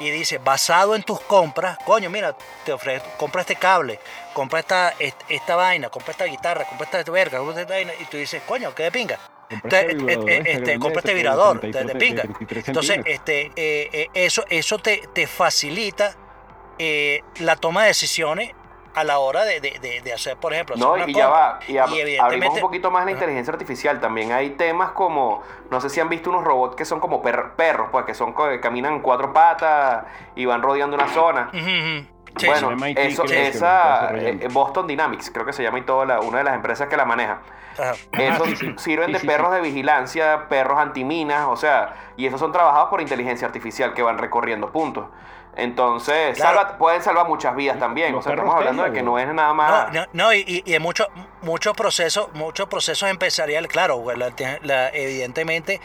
y dice, basado en tus compras, coño, mira, te ofrece, compra este cable, compra esta, est- esta vaina, compra esta guitarra, compra esta verga, compra esta vaina, y tú dices, coño, qué de pinga. Este Entonces, este este, grande compra este 33, de, de pinga. 33 Entonces, este, eh, eh, eso, eso te, te facilita eh, la toma de decisiones a la hora de, de- de- de hacer, por ejemplo, hacer No, una y ya va, y, ab- abrimos evidentemente- un poquito más la inteligencia artificial. También hay temas como, no sé si han visto unos robots que son como per- perros, pues que son que caminan en cuatro patas y van rodeando una zona. Sí, bueno, sí. Eso, esa eh, Boston Dynamics, creo que se llama y toda la, una de las empresas que la maneja. Ajá. Esos sí, sí. sirven Sí, de sí, perros sí. de vigilancia, perros antiminas, o sea, y esos son trabajados por inteligencia artificial que van recorriendo puntos. Entonces, Claro. salva- pueden salvar muchas vidas también. Los O sea, estamos hablando de que no es nada más. No, no, no, y, y- y en muchos muchos procesos, muchos procesos empresariales, claro, güey, la- la- evidentemente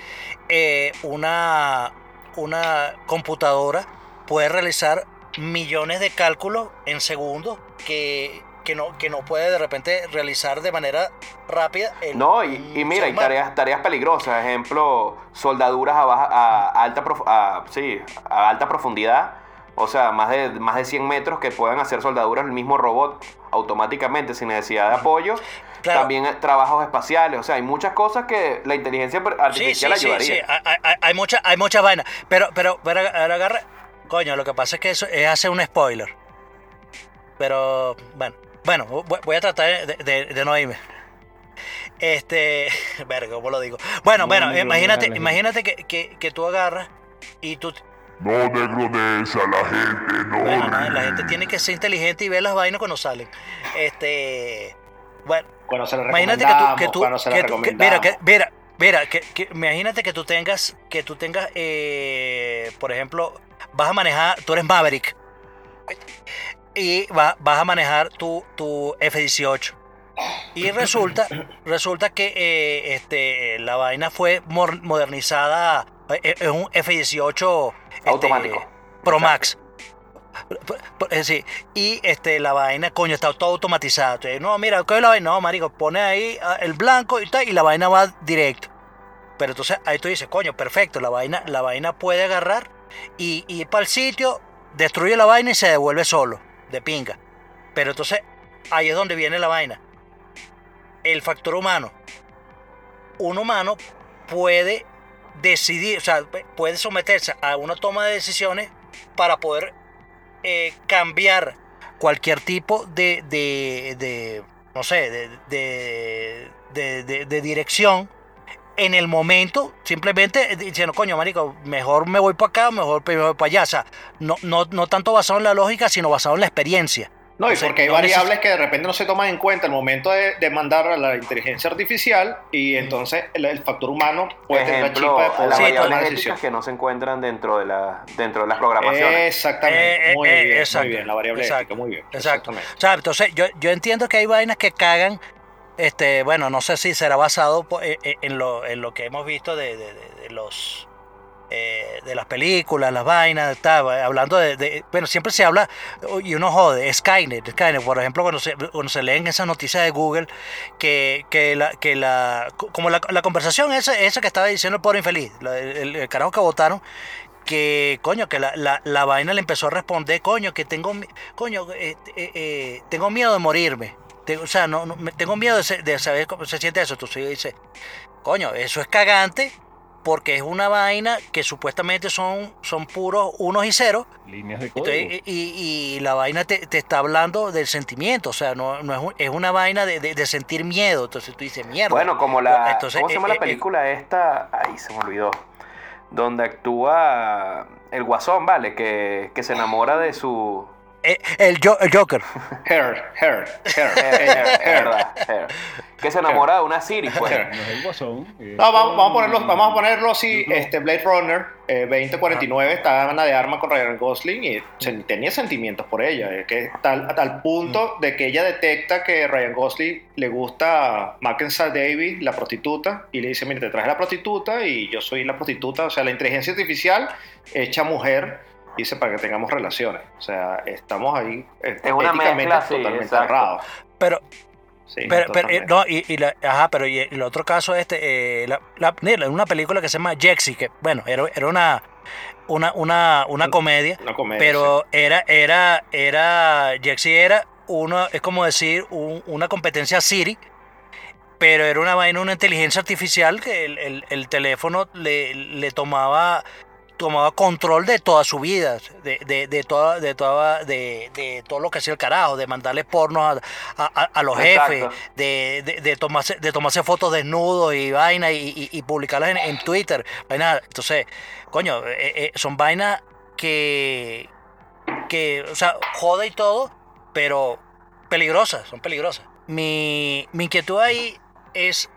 eh, una, una computadora puede realizar millones de cálculos en segundos que, que no, que no puede de repente realizar de manera rápida. el- No, y, y mira, y tareas, tareas peligrosas, ejemplo, soldaduras a, baja, a, alta, prof- a- sí, a alta profundidad, o sea, más de, más de 100 metros que puedan hacer soldaduras el mismo robot automáticamente sin necesidad de apoyo. Claro. También eh, trabajos espaciales, o sea, hay muchas cosas que la inteligencia per- Sí, sí, artificial sí, ayudaría. sí, hay, hay- hay mucha, hay muchas vainas. Pero, pero, pero agarra. Coño, lo que pasa es que eso es hacer un spoiler. Pero, bueno, bueno, voy, a tratar de, de- de no irme. Este, [LAUGHS] verga, ¿cómo lo digo? Bueno, No, bueno, imagínate, imagínate que, que, que tú agarras y tú, No negronés a la gente, no. bueno, nada, la gente tiene que ser inteligente y ver las vainas cuando salen. Este, bueno, Cuando se lo Imagínate que tú, recomendamos, que tú, cuando se que tú- que- recomendamos. mira, que, mira, mira, que, que- imagínate que tú tengas, que tú tengas, eh, por ejemplo, vas a manejar, tú eres Maverick y va- vas a manejar tu, tu F-18 y resulta, [CLEARS THROAT] resulta que eh, este, la vaina fue modernizada, es un F-18 este, Automático. Pro Max. Eh, sí, y este, la vaina, coño, está todo automatizado. Entonces, no, mira, ¿qué es la vaina? No, marico, pone ahí ah, el blanco y tal, y la vaina va directo. Pero entonces ahí tú dices, coño, perfecto, la vaina, la vaina puede agarrar y y ir para el sitio, destruye la vaina y se devuelve solo, de pinga. Pero entonces ahí es donde viene la vaina. El factor humano. Un humano puede decidir, o sea, puede someterse a una toma de decisiones para poder eh, cambiar cualquier tipo de, de, no sé, de- de dirección en el momento, simplemente diciendo, coño, marico, mejor me voy para acá, mejor me voy para allá. O sea, no, no, no tanto basado en la lógica, sino basado en la experiencia. No, y O sea, porque hay no variables neces- que de repente no se toman en cuenta al momento de, de mandar a la inteligencia artificial y entonces el, el factor humano puede tener la chispa de poder las Sí, tomar éticas que no se encuentran dentro de, la, dentro de las programaciones. Exactamente, Eh, muy, eh, bien, exacto, muy bien, la variable exacto, ética, muy bien. Exacto. exactamente. O sea, entonces yo, yo entiendo que hay vainas que cagan, este, bueno, no sé si será basado eh, eh, en lo, en lo que hemos visto de, de- de- de los eh, de las películas, las vainas, tal, hablando de, bueno, siempre se habla y uno jode, Skynet, Skynet, por ejemplo, cuando se, leen esas noticias de Google, que, que la, que la, como la, conversación esa, esa que estaba diciendo el pobre infeliz, el, carajo que votaron, que coño, que la, la, la vaina le empezó a responder, coño, que tengo, coño, eh, eh, eh, tengo miedo de morirme. Te- o sea, no, tengo miedo de, saber cómo se siente eso. Entonces dice, coño, eso es cagante porque es una vaina que supuestamente son, son puros unos y ceros. Líneas de código. Entonces, y, y- y la vaina te, te está hablando del sentimiento, o sea, no, no es, un- es una vaina de, de- de sentir miedo. Entonces tú dices, mierda. Bueno, como la. Entonces, ¿Cómo se llama eh, la eh, película esta? Ay, se me olvidó. Donde actúa el guasón, ¿vale? Que, que se enamora de su. Eh, el, Jo- el Joker. Her, her, her, [LAUGHS] ella, her. verdad, eh. Que se enamora de una Siri, pues. No eh, vamos, vamos a ponerlo, vamos a ponerlo así, este Blade Runner eh, 2049 estaba Ana de Armas con Ryan Gosling y se- tenía sentimientos por ella, eh, que tal, a tal punto de que ella detecta que Ryan Gosling le gusta Mackenzie Davis, la prostituta, y le dice, mira, te traje la prostituta y yo soy la prostituta, o sea, la inteligencia artificial hecha mujer, dice, para que tengamos relaciones, o sea, estamos ahí eh, Es una mezcla, sí, totalmente exacto. errados. Pero, Sí, pero, pero, eh, no, y, y la, ajá, pero y el otro caso este, eh, la, la- mira, una película que se llama Jexy, que bueno, era, era una, una, una, una comedia, Una comedia, pero era, era, era, Jexy era una, es como decir, un- una competencia Siri, pero era una vaina, una inteligencia artificial que el, el- el teléfono le, le tomaba tomaba control de toda su vida, de, de, de toda, de, toda, de, de todo lo que hacía el carajo, de mandarle porno a, a- a los jefes, Exacto. de, de, de tomarse, de tomarse fotos desnudos y vaina y, y- y publicarlas en, en Twitter. Vaina, entonces, coño, eh, eh, son vainas que, que, o sea, jode y todo, pero peligrosas, son peligrosas. Mi, mi inquietud ahí es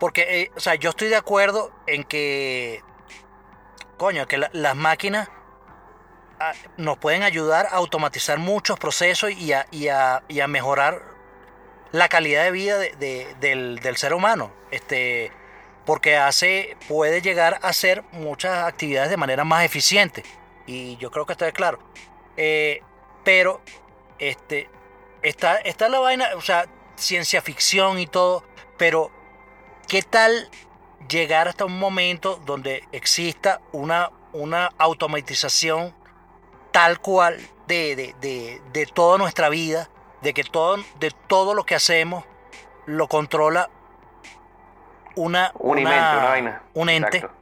porque, eh, o sea, yo estoy de acuerdo en que, coño, que la- las máquinas ah, nos pueden ayudar a automatizar muchos procesos y a, y a- y a mejorar la calidad de vida de- de- del, del ser humano. Este, porque hace, puede llegar a hacer muchas actividades de manera más eficiente. Y yo creo que está claro. Eh, pero, este, está, está la vaina, o sea, ciencia ficción y todo, pero ¿qué tal llegar hasta un momento donde exista una, una automatización tal cual de, de, de, de toda nuestra vida, de que todo, de todo lo que hacemos lo controla una, Un mente, una vaina. un ente. Exacto.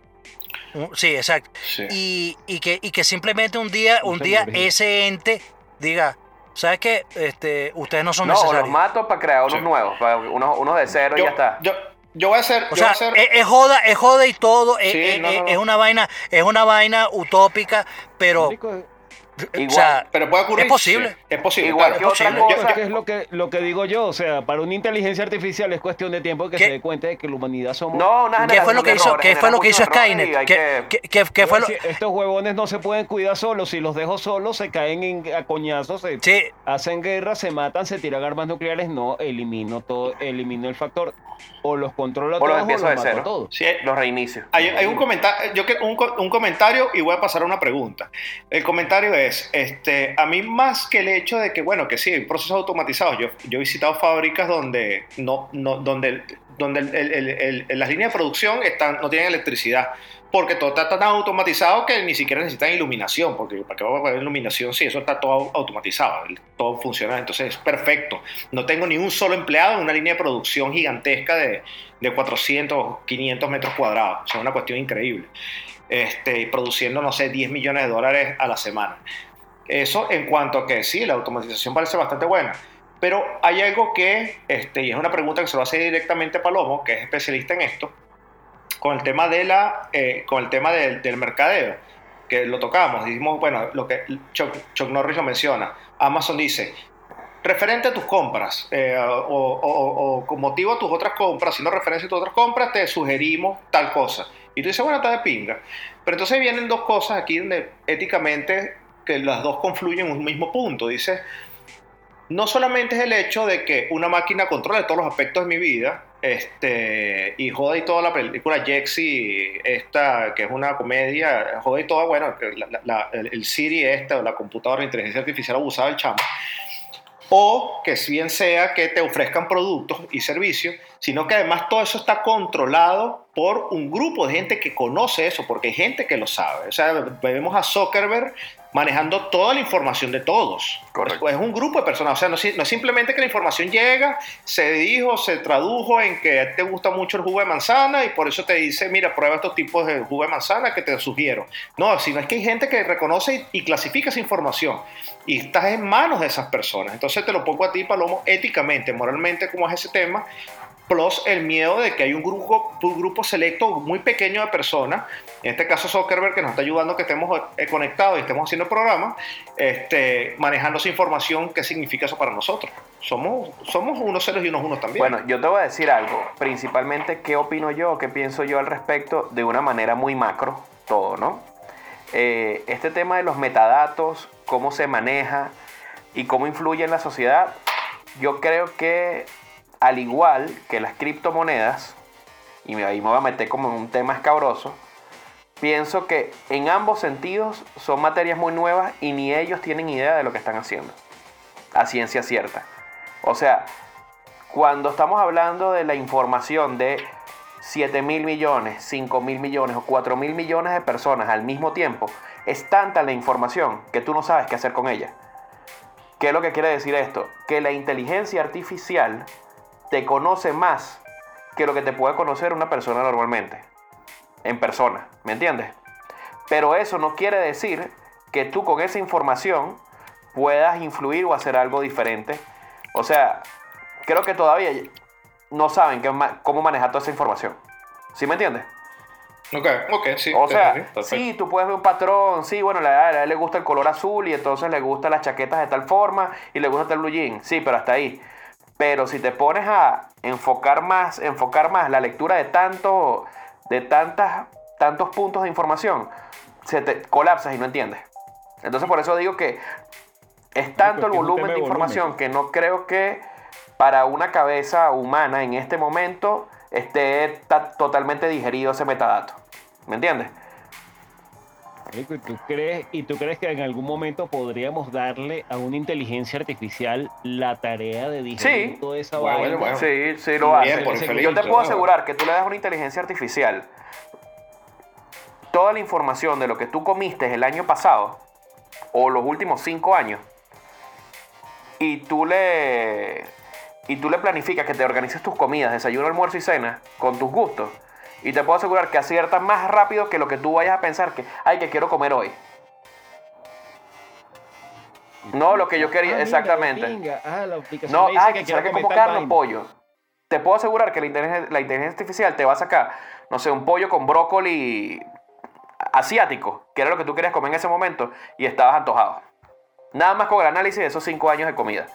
un- sí, exacto. Sí. Y, y que, y que simplemente un día, Un un día ese ente diga, ¿sabes qué? Este, ustedes no son No, o los necesarios. mato para crear unos Sí. nuevos, para unos, unos de cero y ya está. yo, yo voy a hacer, O yo voy a sea, hacer- es, es joda, es joda y todo, Sí, es- no, no, es- no. es una vaina, es una vaina utópica, pero, marico, Igual. o sea, pero puede ocurrir. es posible. sí, es posible. Igual claro, que es otra posible. Yo- cosa yo- que es lo que, lo que digo yo, o sea, para una inteligencia artificial es cuestión de tiempo que ¿Qué? se dé cuenta de que la humanidad somos... No, una ¿qué fue lo que hizo, qué fue lo que hizo Skynet? ¿Qué, que- qué- qué- qué fue lo, Si estos huevones no se pueden cuidar solos, si los dejo solos se caen en, a coñazos, se sí, hacen guerra, se matan, se tiran armas nucleares, no, elimino todo, elimino el factor, o los controlo O los todos empiezo o de los cero. todos. sí, Los reinicio. Hay, hay un comentario, yo un, un comentario y voy a pasar a una pregunta. El comentario es, este, a mí más que el hecho de que, bueno, que sí, hay procesos automatizados. Yo, he visitado fábricas donde no, donde, donde las líneas de producción están, no tienen electricidad. Porque todo está tan automatizado que ni siquiera necesitan iluminación. Porque para qué va a haber iluminación si eso está todo automatizado, todo funciona. Entonces es perfecto. No tengo ni un solo empleado en una línea de producción gigantesca de, de 400, 500 metros cuadrados. Es una cuestión increíble. Este, produciendo, no sé, 10 millones de dólares a la semana. Eso en cuanto a que sí, la automatización parece bastante buena. Pero hay algo que, este, y es una pregunta que se lo hace directamente a Palomo, que es especialista en esto, con el tema, de la, eh, con el tema del, del mercadeo, que lo tocamos. Dijimos, bueno, lo que Chuck, Chuck Norris lo menciona. Amazon dice, referente a tus compras eh, o, o- o- o con motivo a tus otras compras, no referencia a tus otras compras, te sugerimos tal cosa. Y tú dices, bueno, está de pinga. Pero entonces vienen dos cosas aquí donde éticamente que las dos confluyen en un mismo punto. Dice, no solamente es el hecho de que una máquina controle todos los aspectos de mi vida, este, y joda y toda la película Jexy, esta, que es una comedia, joda y toda, bueno, la- la- el Siri esta, o la computadora, la inteligencia artificial abusada del chamo, o que bien sea que te ofrezcan productos y servicios, sino que además todo eso está controlado por un grupo de gente que conoce eso, porque hay gente que lo sabe. O sea, vemos a Zuckerberg manejando toda la información de todos. Correcto. Es, un grupo de personas. O sea, no, es- no es simplemente que la información llega, se dijo, se tradujo en que te gusta mucho el jugo de manzana y por eso te dice, mira, prueba estos tipos de jugo de manzana que te sugiero. No, sino es que hay gente que reconoce y, y clasifica esa información y estás en manos de esas personas. Entonces te lo pongo a ti, Palomo, éticamente, moralmente, como es ese tema. Plus el miedo de que hay un grupo, un grupo selecto muy pequeño de personas, en este caso Zuckerberg, que nos está ayudando a que estemos eh, conectados y estemos haciendo el programa, este, manejando esa información, ¿qué significa eso para nosotros? Somos, somos unos ceros y unos unos también. Bueno, yo te voy a decir algo, principalmente qué opino yo, qué pienso yo al respecto, de una manera muy macro, todo, ¿no? Eh, este tema de los metadatos, cómo se maneja y cómo influye en la sociedad, yo creo que al igual que las criptomonedas, y ahí me voy a meter como en un tema escabroso, pienso que en ambos sentidos son materias muy nuevas y ni ellos tienen idea de lo que están haciendo, a ciencia cierta. O sea, cuando estamos hablando de la información de 7 mil millones, 5 mil millones o 4 mil millones de personas al mismo tiempo, es tanta la información que tú no sabes qué hacer con ella. ¿Qué es lo que quiere decir esto? Que la inteligencia artificial te conoce más que lo que te puede conocer una persona normalmente. En persona, ¿me entiendes? Pero eso no quiere decir que tú con esa información puedas influir o hacer algo diferente. O sea, creo que todavía no saben qué cómo manejar toda esa información. ¿Sí me entiendes? ok, ok, sí. O sea, sí, perfecto. sí, tú puedes ver un patrón, sí, bueno, a él, a él le gusta el color azul y entonces le gustan las chaquetas de tal forma y le gusta el blue jean, sí, pero hasta ahí. Pero si te pones a enfocar más, enfocar más la lectura de tanto, de tantas, tantos puntos de información, se te colapsas y no entiendes. Entonces por eso digo que es tanto el porque es un volumen de información que no creo que para una cabeza humana en este momento esté ta- totalmente digerido ese metadato. ¿Me entiendes? ¿Y tú, crees, ¿Y tú crees que en algún momento podríamos darle a una inteligencia artificial la tarea de digerir Sí. toda esa Bueno, vaina? bueno, Sí, sí lo Bien, hace. por Yo te puedo claro. asegurar que tú le das una inteligencia artificial toda la información de lo que tú comiste el año pasado o los últimos cinco años y tú le y tú le planificas que te organices tus comidas, desayuno, almuerzo y cena con tus gustos y te puedo asegurar que aciertas más rápido que lo que tú vayas a pensar que ay que quiero comer hoy. No lo que yo Ah, quería mira, exactamente. pinga. Ah, la aplicación No, ay, que que como carne o pollo. Te puedo asegurar que la inteligencia, la inteligencia artificial te va a sacar, no sé, un pollo con brócoli asiático, que era lo que tú querías comer en ese momento, y estabas antojado. Nada más con el análisis de esos cinco años de comida.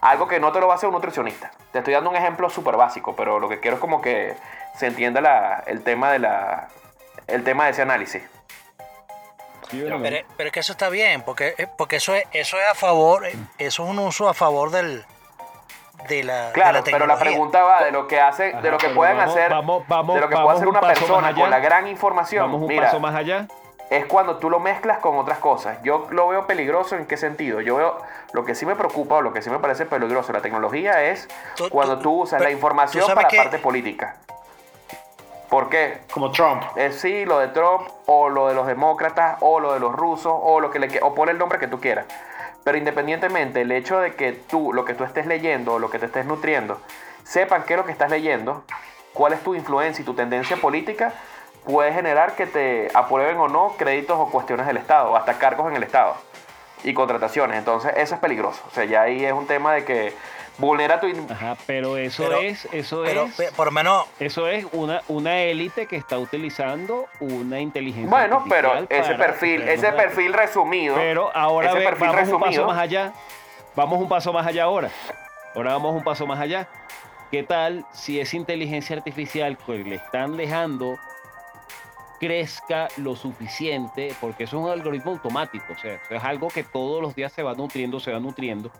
Algo que no te lo va a hacer un nutricionista. Te estoy dando un ejemplo súper básico, pero lo que quiero es como que se entienda la- el tema de la el tema de ese análisis. Pero, pero es que eso está bien, porque, eh, porque eso, es, eso es a favor, eh, eso es un uso a favor del, de la, de Claro, la pero la pregunta va de lo que hace, de lo que pueden vamos- hacer, vamos- vamos- de lo que vamos puede hacer un una persona con la gran información. Vamos un Mira, paso más allá. es cuando tú lo mezclas con otras cosas. Yo lo veo peligroso en qué sentido. Yo veo lo que sí me preocupa o lo que sí me parece peligroso la tecnología es Tú- cuando tú- tú usas pero la información para que- parte política. ¿Por qué? Como Trump. Es sí, lo de Trump o lo de los demócratas o lo de los rusos o lo que le o pon el nombre que tú quieras. Pero independientemente, el hecho de que tú, lo que tú estés leyendo o lo que te estés nutriendo, sepan qué es lo que estás leyendo, cuál es tu influencia y tu tendencia política, puede generar que te aprueben o no créditos o cuestiones del Estado, o hasta cargos en el Estado y contrataciones. Entonces, eso es peligroso. O sea, ya ahí es un tema de que vulnera tu... Ajá, pero eso Pero- es, eso Pero es, por menos, eso es una, una élite que está utilizando una inteligencia Bueno, pero ese perfil, ese perfil resumido... Pero ahora ese ve- perfil vamos un paso más allá. Vamos un paso más allá ahora. Ahora vamos un paso más allá. ¿Qué tal si esa inteligencia artificial que le están dejando crezca lo suficiente? Porque eso es un algoritmo automático. O sea, eso es algo que todos los días se va nutriendo, se va nutriendo.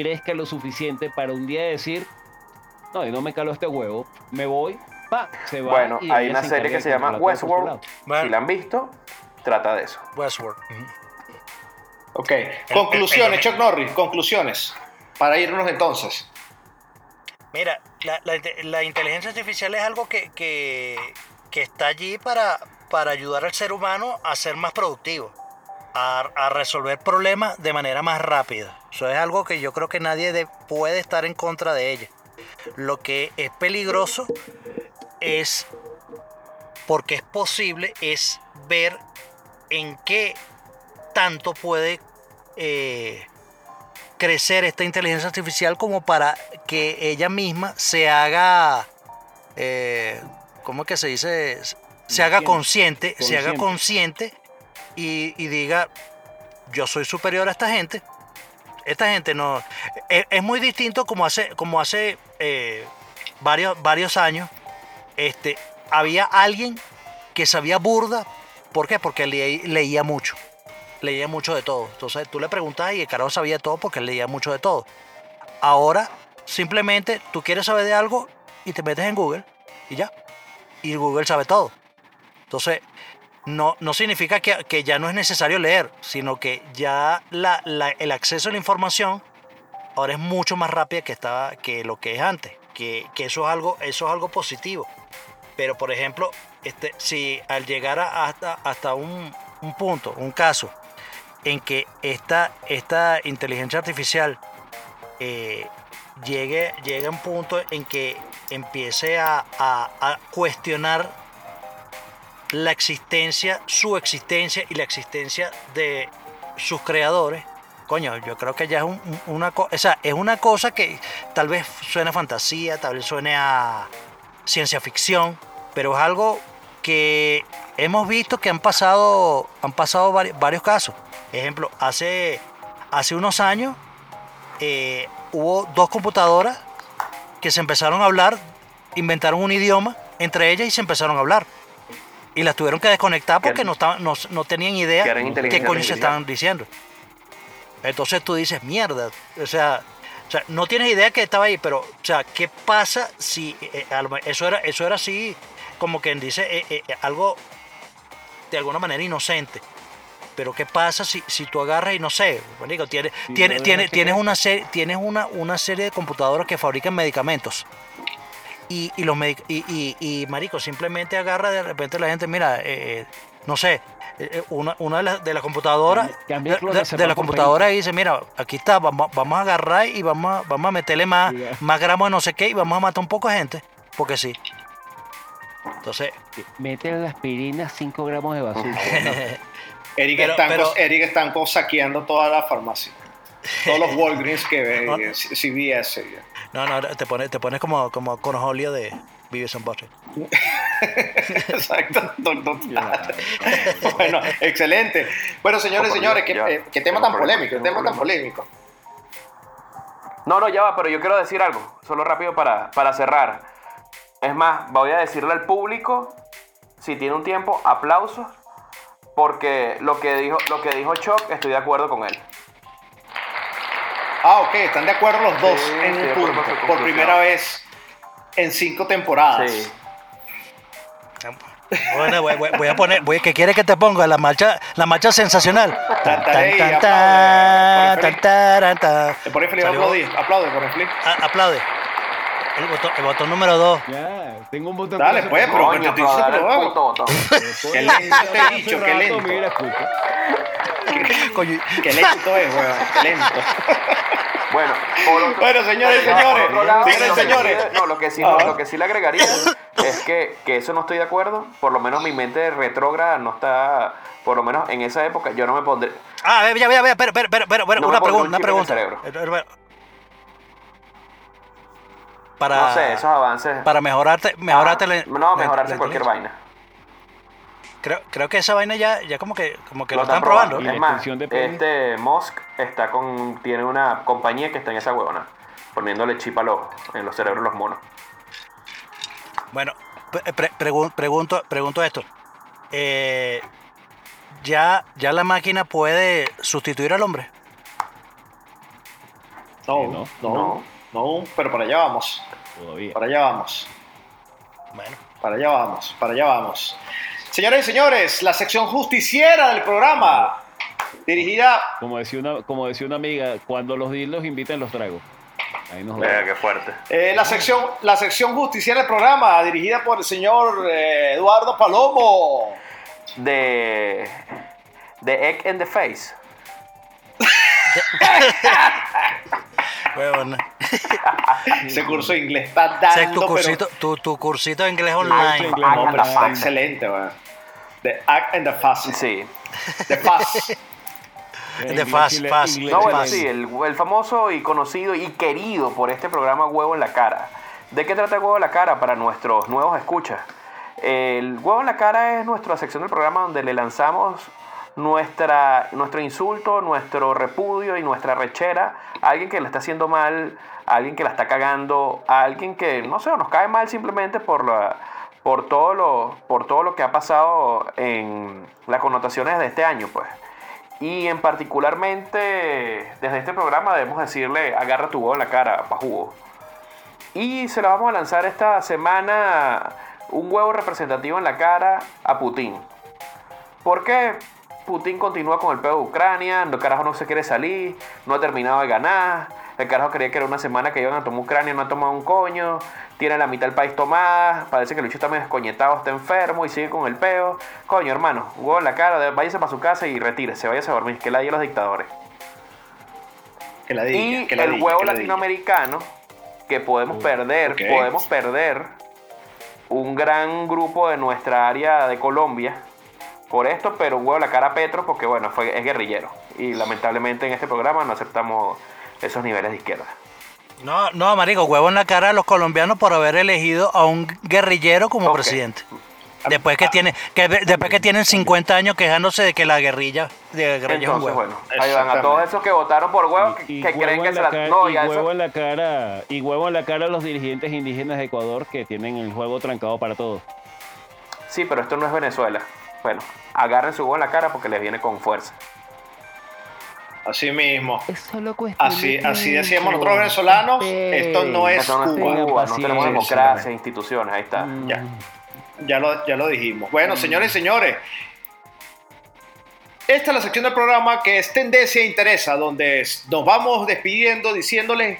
Crezca lo suficiente para un día decir, no, y no me caló este huevo, me voy, pa, se va. Bueno, y hay una se serie que se llama Westworld. Bueno. Si la han visto, trata de eso. Westworld. ujú. Ok. Conclusiones, Chuck Norris, conclusiones. Para irnos entonces. Mira, la, la inte- la inteligencia artificial es algo que, que- que está allí para, para ayudar al ser humano a ser más productivo, a, a resolver problemas de manera más rápida. Eso es algo que yo creo que nadie de- puede estar en contra de ella. Lo que es peligroso es, porque es posible, es ver en qué tanto puede eh, crecer esta inteligencia artificial como para que ella misma se haga eh, ¿cómo es que se dice? Se haga consciente, se haga consciente y, diga, yo soy superior a esta gente. Esta gente no... Es, muy distinto como hace, como hace eh, varios, varios años. Este, había alguien que sabía burda. ¿Por qué? Porque leí- leía mucho. Leía mucho de todo. Entonces tú le preguntas y el carajo sabía todo porque leía mucho de todo. Ahora, simplemente tú quieres saber de algo y te metes en Google y ya. Y Google sabe todo. Entonces, no, no significa que, que ya no es necesario leer, sino que ya el acceso a la información ahora es mucho más rápido que, estaba, que lo que es antes. Que, que eso, es algo, eso es algo positivo. Pero, por ejemplo, este, si al llegar a- hasta, hasta un, un punto, un caso, en que esta, esta inteligencia artificial eh, llegue, llegue a un punto en que empiece a- a cuestionar la existencia, su existencia y la existencia de sus creadores, coño, yo creo que ya es un- un- una cosa, o sea, es una cosa que tal vez suene a fantasía, tal vez suene a ciencia ficción, pero es algo que hemos visto que han pasado, han pasado vari- varios casos. Ejemplo, hace, hace unos años eh, hubo dos computadoras que se empezaron a hablar, inventaron un idioma entre ellas y se empezaron a hablar. Y las tuvieron que desconectar porque Que- no, estaban, no, no tenían idea qué coño se estaban diciendo. Entonces tú dices, mierda, o sea, o sea, no tienes idea que estaba ahí, pero, o sea, ¿qué pasa si eh, me- eso era, eso era así, como quien dice, eh, eh, eh, algo de alguna manera inocente? Pero ¿qué pasa si, si tú agarras y no sé, tienes, tienes, no tienes, una serie, tienes una, una serie de computadoras que fabrican medicamentos. Y, y los medic- y, y, y, marico, simplemente agarra de repente la gente, mira, eh, eh, no sé, eh, eh, una, una de las de las computadoras, de, la computadora y dice, mira, aquí está, vamos, vamos a agarrar y vamos a, vamos a meterle más, más gramos de no sé qué y vamos a matar un poco de gente, porque sí. Entonces, Mete en la aspirina 5 gramos de bazooka. [LAUGHS] [LAUGHS] Eric, Pero- Estanco, pero- Eric Estanco saqueando toda la farmacia. Todos los Walgreens que ve, [LAUGHS] No. eh, CVS. eh. no, no, te pones, te pones como, como conojolio de Vives en Butter. [LAUGHS] Exacto. [LAUGHS] Bueno, excelente. Bueno, señores, señores, qué, eh, qué tema tan polémico, qué tema tan polémico. No, no, ya va, pero yo quiero decir algo, solo rápido para, para cerrar. Es más, voy a decirle al público, si tiene un tiempo, aplausos, porque lo que dijo, lo que dijo Choc, estoy de acuerdo con él. Ah, ok, están de acuerdo los dos Sí, en un su por primera vez en cinco temporadas. Sí. Bueno, voy, voy- voy a poner, voy, ¿qué quiere que te ponga? La marcha, la marcha sensacional. Tan, tan, tan, tan, tan. Te pone feliz aplaudir. Aplaude, por feliz. a- Aplaude. El botón, el botón número 2. Ya, tengo un botón. Dale, pues, pero Coño, te pero hice dale puto botón. Qué lento este Hace bicho, qué lento. [LAUGHS] Coño, Qué lento es, weón. Qué lento. [LAUGHS] Bueno, por otro- Bueno, señores, por señores. otro lado, Señores, lo que señores. sí- No, lo que sí, Ah. lo que sí le agregaría [LAUGHS] es que, que eso no estoy de acuerdo. Por lo menos mi mente retrógrada no está. Por lo menos en esa época yo no me pondré. Ah, ya, ya, ya, pero, pero, pero, pero, pero, No una pregunta, un una en el pregunta. Para, No sé, esos avances. para mejorarte, mejorarte Ah, la- No, la- mejorarse la cualquier inteligencia. vaina. Creo, creo que esa vaina ya, ya como que, como que lo, están están probando. Y la Es más, de este Musk está con, tiene una compañía que está en esa huevona, poniéndole chip a los, en los cerebros de los monos. Bueno, pre- pre- pregun- pregunto, pregunto esto. Eh, ¿ya, ¿Ya la máquina puede sustituir al hombre? No, no. no, No. no, pero para allá vamos. Todavía. Para allá vamos. Bueno, Para allá vamos, para allá vamos. Señores y señores, la sección justiciera del programa, dirigida... Como decía una, como decía una amiga, cuando los dildos inviten los tragos. Ahí nos Vea, vemos. qué fuerte. eh, la, sección, la sección justiciera del programa, dirigida por el señor eh, Eduardo Palomo. De. De Egg in the Face. bueno, Ese curso de inglés está dando, tu cursito, tu, tu cursito de inglés online. pero... Pero está online. excelente, weón. The act and the fast. Sí. The fast. [LAUGHS] De Inglés, fast, fast. No, bueno, sí, el, el famoso y conocido y querido por este programa Huevo en la Cara. ¿De qué trata el huevo en la cara para nuestros nuevos escuchas? El huevo en la cara es nuestra sección del programa donde le lanzamos nuestra, nuestro insulto, nuestro repudio y nuestra rechera a alguien que le está haciendo mal, a alguien que la está cagando, a alguien que, no sé, nos cae mal simplemente por, la, por, todo lo, por todo lo que ha pasado en las connotaciones de este año, pues. Y en particularmente, desde este programa debemos decirle, agarra tu huevo en la cara, pa' jugo. Y se lo vamos a lanzar esta semana un huevo representativo en la cara a Putin. ¿Por qué? Putin continúa con el pedo de Ucrania, el carajo no se quiere salir, no ha terminado de ganar, el carajo creía que era una semana que iban a tomar Ucrania, no ha tomado un coño, tiene la mitad del país tomada, parece que el bicho está medio descoñetado, está enfermo y sigue con el peo. Coño, hermano, huevo en la cara, váyase para su casa y retírese, váyase a dormir, que la diga los dictadores. Que la diga, Y que la el diga, huevo que la diga. latinoamericano, que podemos perder, podemos perder un gran grupo de nuestra área de Colombia por esto, pero un huevo en la cara a Petro porque bueno, fue, es guerrillero. Y lamentablemente en este programa no aceptamos esos niveles de izquierda. No, no, marico, huevo en la cara a los colombianos por haber elegido a un guerrillero como presidente. Después que tiene, que después que tienen 50 años quejándose de que la guerrilla, de guerrilla es un Entonces, huevo. bueno, ahí van a todos esos que votaron por huevo que, Y que creen que se la la... cara- No, y ya huevo eso... en la cara y huevo en la cara a los dirigentes indígenas de Ecuador que tienen el juego trancado para todos. Sí, pero esto no es Venezuela. Bueno, agarren su huevo en la cara porque les viene con fuerza. Así mismo. Es solo cuestión Así, de así decíamos nosotros venezolanos, esto no es Esto no es Cuba. Tengan Cuba, no tenemos democracia, instituciones, ahí está. Mm. Ya. Ya lo, ya lo dijimos. Bueno, señores y señores, esta es la sección del programa que es Tendencia e Interesa, donde nos vamos despidiendo diciéndoles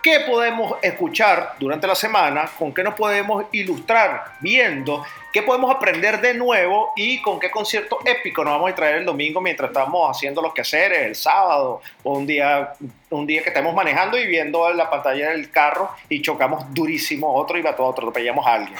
qué podemos escuchar durante la semana, con qué nos podemos ilustrar viendo, qué podemos aprender de nuevo y con qué concierto épico nos vamos a traer el domingo mientras estamos haciendo los quehaceres, el sábado o un día, un día que estemos manejando y viendo la pantalla del carro y chocamos durísimo otro y va todo otro, atropellamos a alguien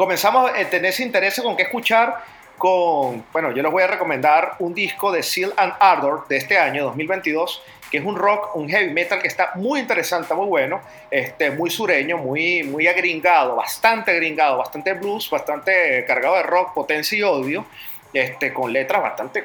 comenzamos a tener ese interés con qué escuchar con, bueno, yo les voy a recomendar un disco de Seal and Ardor de este año, 2022, que es un rock, un heavy metal que está muy interesante, muy bueno, este, muy sureño, muy, muy agringado, bastante agringado, bastante blues, bastante cargado de rock, potencia y odio, este, con letras bastante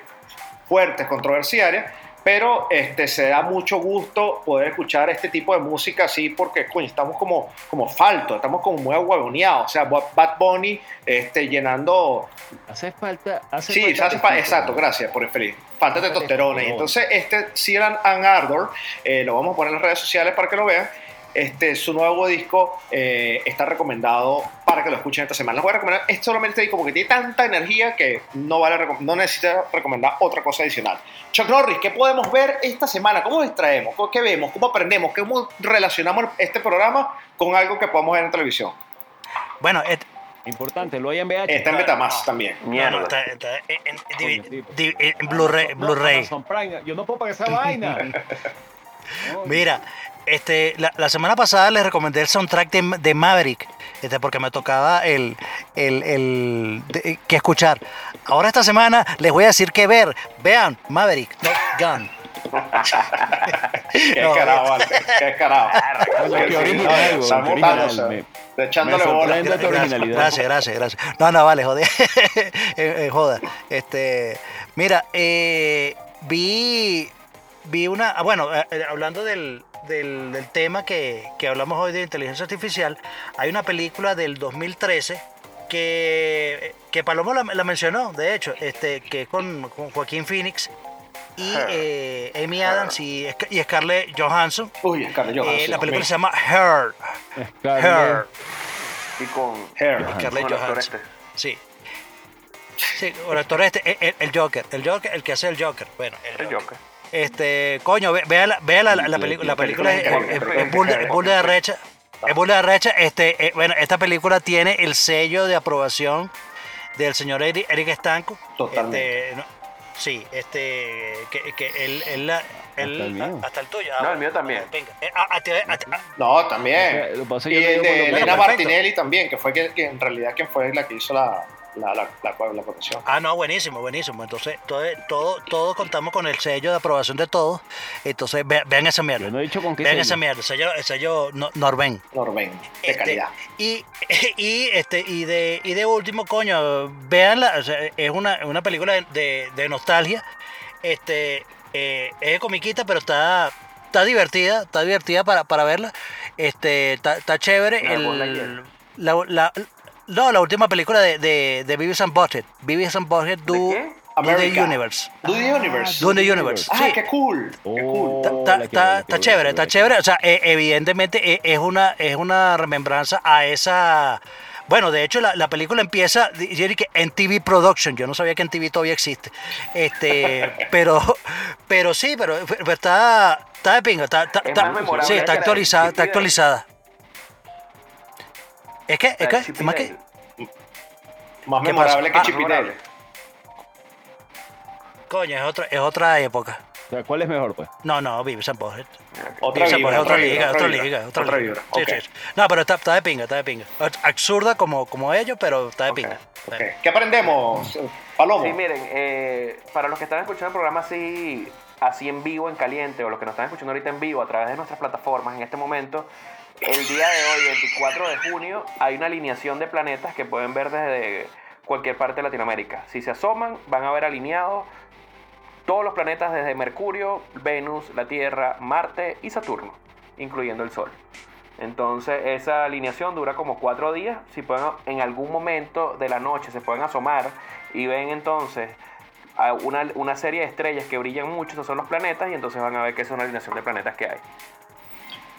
fuertes, controversiales, pero este, se da mucho gusto poder escuchar este tipo de música así porque coño, estamos como, como falto, estamos como muy aguagoneados, o sea, Bad Bunny este, llenando... Hace falta. Hace Sí, falta hace fa- testículo. exacto, gracias por referir. Falta de testosterona. Y entonces este Seal and Ardor, eh, lo vamos a poner en las redes sociales para que lo vean, este, su nuevo disco eh, está recomendado para que lo escuchen esta semana. Les voy a recomendar, es solamente este disco porque tiene tanta energía que no, vale, no necesita recomendar otra cosa adicional. Chuck Norris, ¿qué podemos ver esta semana? ¿Cómo distraemos? ¿Qué vemos? ¿Cómo aprendemos? ¿Cómo relacionamos este programa con algo que podemos ver en televisión? Bueno, et- Importante, lo hay en VH. Está en Betamax también. Mierda. no, está- está en, Blu-ray. Prime, Yo no puedo pagar esa vaina. [LAUGHS] Mira, este, la, la semana pasada les recomendé el soundtrack de, de Maverick, este, porque me tocaba el, el, el de- que escuchar. Ahora esta semana les voy a decir que ver. Vean, Maverick, Top Gun. [LAUGHS] Qué No, carajo, vale. Qué carajo. Echándole bola. Gracias, gracias, gracias. No, no, vale, joder. [LAUGHS] Eh, eh, joda. Este, mira, eh, vi, vi una, ah, bueno, eh, eh, hablando del, del, del tema que, que hablamos hoy de inteligencia artificial, hay una película del 2013 que, que Palomo la, la mencionó, de hecho, este, que es con, con Joaquín Phoenix y eh, Amy Adams y, Sc- y Scarlett Johansson. Uy, Scarlett Eh, Johansson. la película mira. se llama Her. Scarlett. Her. Y con... Hair. Scarlett Johansson. este. Sí. Sí, el actor este, el, el- el Joker, el Joker, el que hace el Joker. Bueno, el El Joker. Joker. Este, coño, ve- vea la, vea la, la, la película, la película es, es, es, es burda- es burda de recha. Es burda de recha. Este, eh, bueno, esta película tiene el sello de aprobación del señor Eric, Eric Stanco. Totalmente. Este, no, sí, este, que, que él, él, la- él- el mío. hasta el tuyo. No, el mío también. Venga. Eh, a- a ti- a ti- a- No, también. Y el de Elena. Martinelli también, que fue que, que en realidad quien fue la que hizo la, la, la, la, la conexión. Ah, no, buenísimo, buenísimo. Entonces, todo, todo, todo contamos con el sello de aprobación de todos. Entonces, ve- vean esa mierda. Yo no he dicho con qué Vean sello. esa mierda, el sello, el sello no- Norben. Norben, de Este, calidad. Y, y, este, y, de, y de último, coño, véanla, o sea, es una, una película de, de- nostalgia. Este, eh, es comiquita, pero está, está divertida, está divertida para, para verla. Este, está, está chévere. La el- la, la- no, la última película de, de, de Beavis and Butthead. Beavis and Butthead Do? Do the. Universe. Do the Universe. Do the Universe. Ah, Sí. qué cool. Qué Oh, cool. Está, chévere, está chévere. O sea, e- evidentemente e- es una, es una remembranza a esa. Bueno, de hecho, la, la película empieza Jerry, que en TV Production. Yo no sabía que en TV todavía existe. Este, [LAUGHS] pero, pero sí, pero, pero está, está de pinga. Está, está- Es está- sí, está actualizada, está actualizada. ¿Es que? ¿Es que? ¿Más que? Más ¿Qué memorable que Ah, Chip y memorable. Dale. Coño, es otra, es otra época. O sea, ¿cuál es mejor, pues? No, no, Beavis and Butthead. Otra vibra, otra liga, otra liga, otra liga. No, pero está, está de pinga, está de pinga. Absurda como, como ellos, pero está de pinga. ¿Qué aprendemos, Palomo? Sí, miren, eh, para los que están escuchando el programa así, así en vivo, en caliente, o los que nos están escuchando ahorita en vivo a través de nuestras plataformas en este momento, el día de hoy, 24 de junio, hay una alineación de planetas que pueden ver desde cualquier parte de Latinoamérica. Si se asoman, van a ver alineados todos los planetas desde Mercurio, Venus, la Tierra, Marte y Saturno, incluyendo el Sol. Entonces esa alineación dura como cuatro días. Si pueden en algún momento de la noche se pueden asomar y ven entonces una, una serie de estrellas que brillan mucho, esos son los planetas, y entonces van a ver que es una alineación de planetas que hay.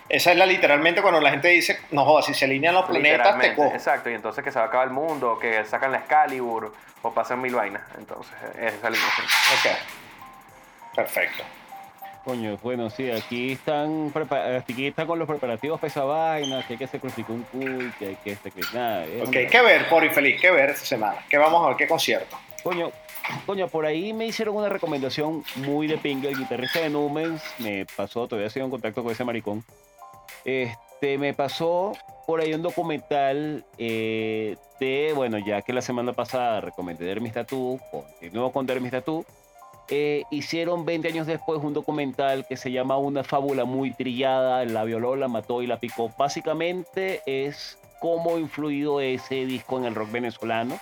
Esa es la literalmente cuando la gente dice, no jodas, si se alinean los planetas, te cojo. exacto, y entonces que se va a acabar el mundo, o que sacan la Excalibur, o pasan mil vainas. Entonces, esa es la alineación. Ok. Perfecto. Coño, bueno, sí, aquí están, aquí están con los preparativos para esa vaina, que hay que sacrificar un cuy, que hay que sacrificar... Nada, es Ok, una- ¿qué ver, por infeliz? ¿Qué ver esta semana? ¿Qué vamos a ver? ¿Qué concierto? Coño, coño, por ahí me hicieron una recomendación muy de pinga. El guitarrista de Numens me pasó, todavía sigo en contacto con ese maricón. Este, me pasó por ahí un documental eh, de, bueno, ya que la semana pasada recomendé Dermis Tattoo, continúo con Dermis Tattoo, eh, hicieron 20 años después un documental que se llama Una fábula muy trillada, la violó, la mató y la picó. Básicamente es cómo ha influido ese disco en el rock venezolano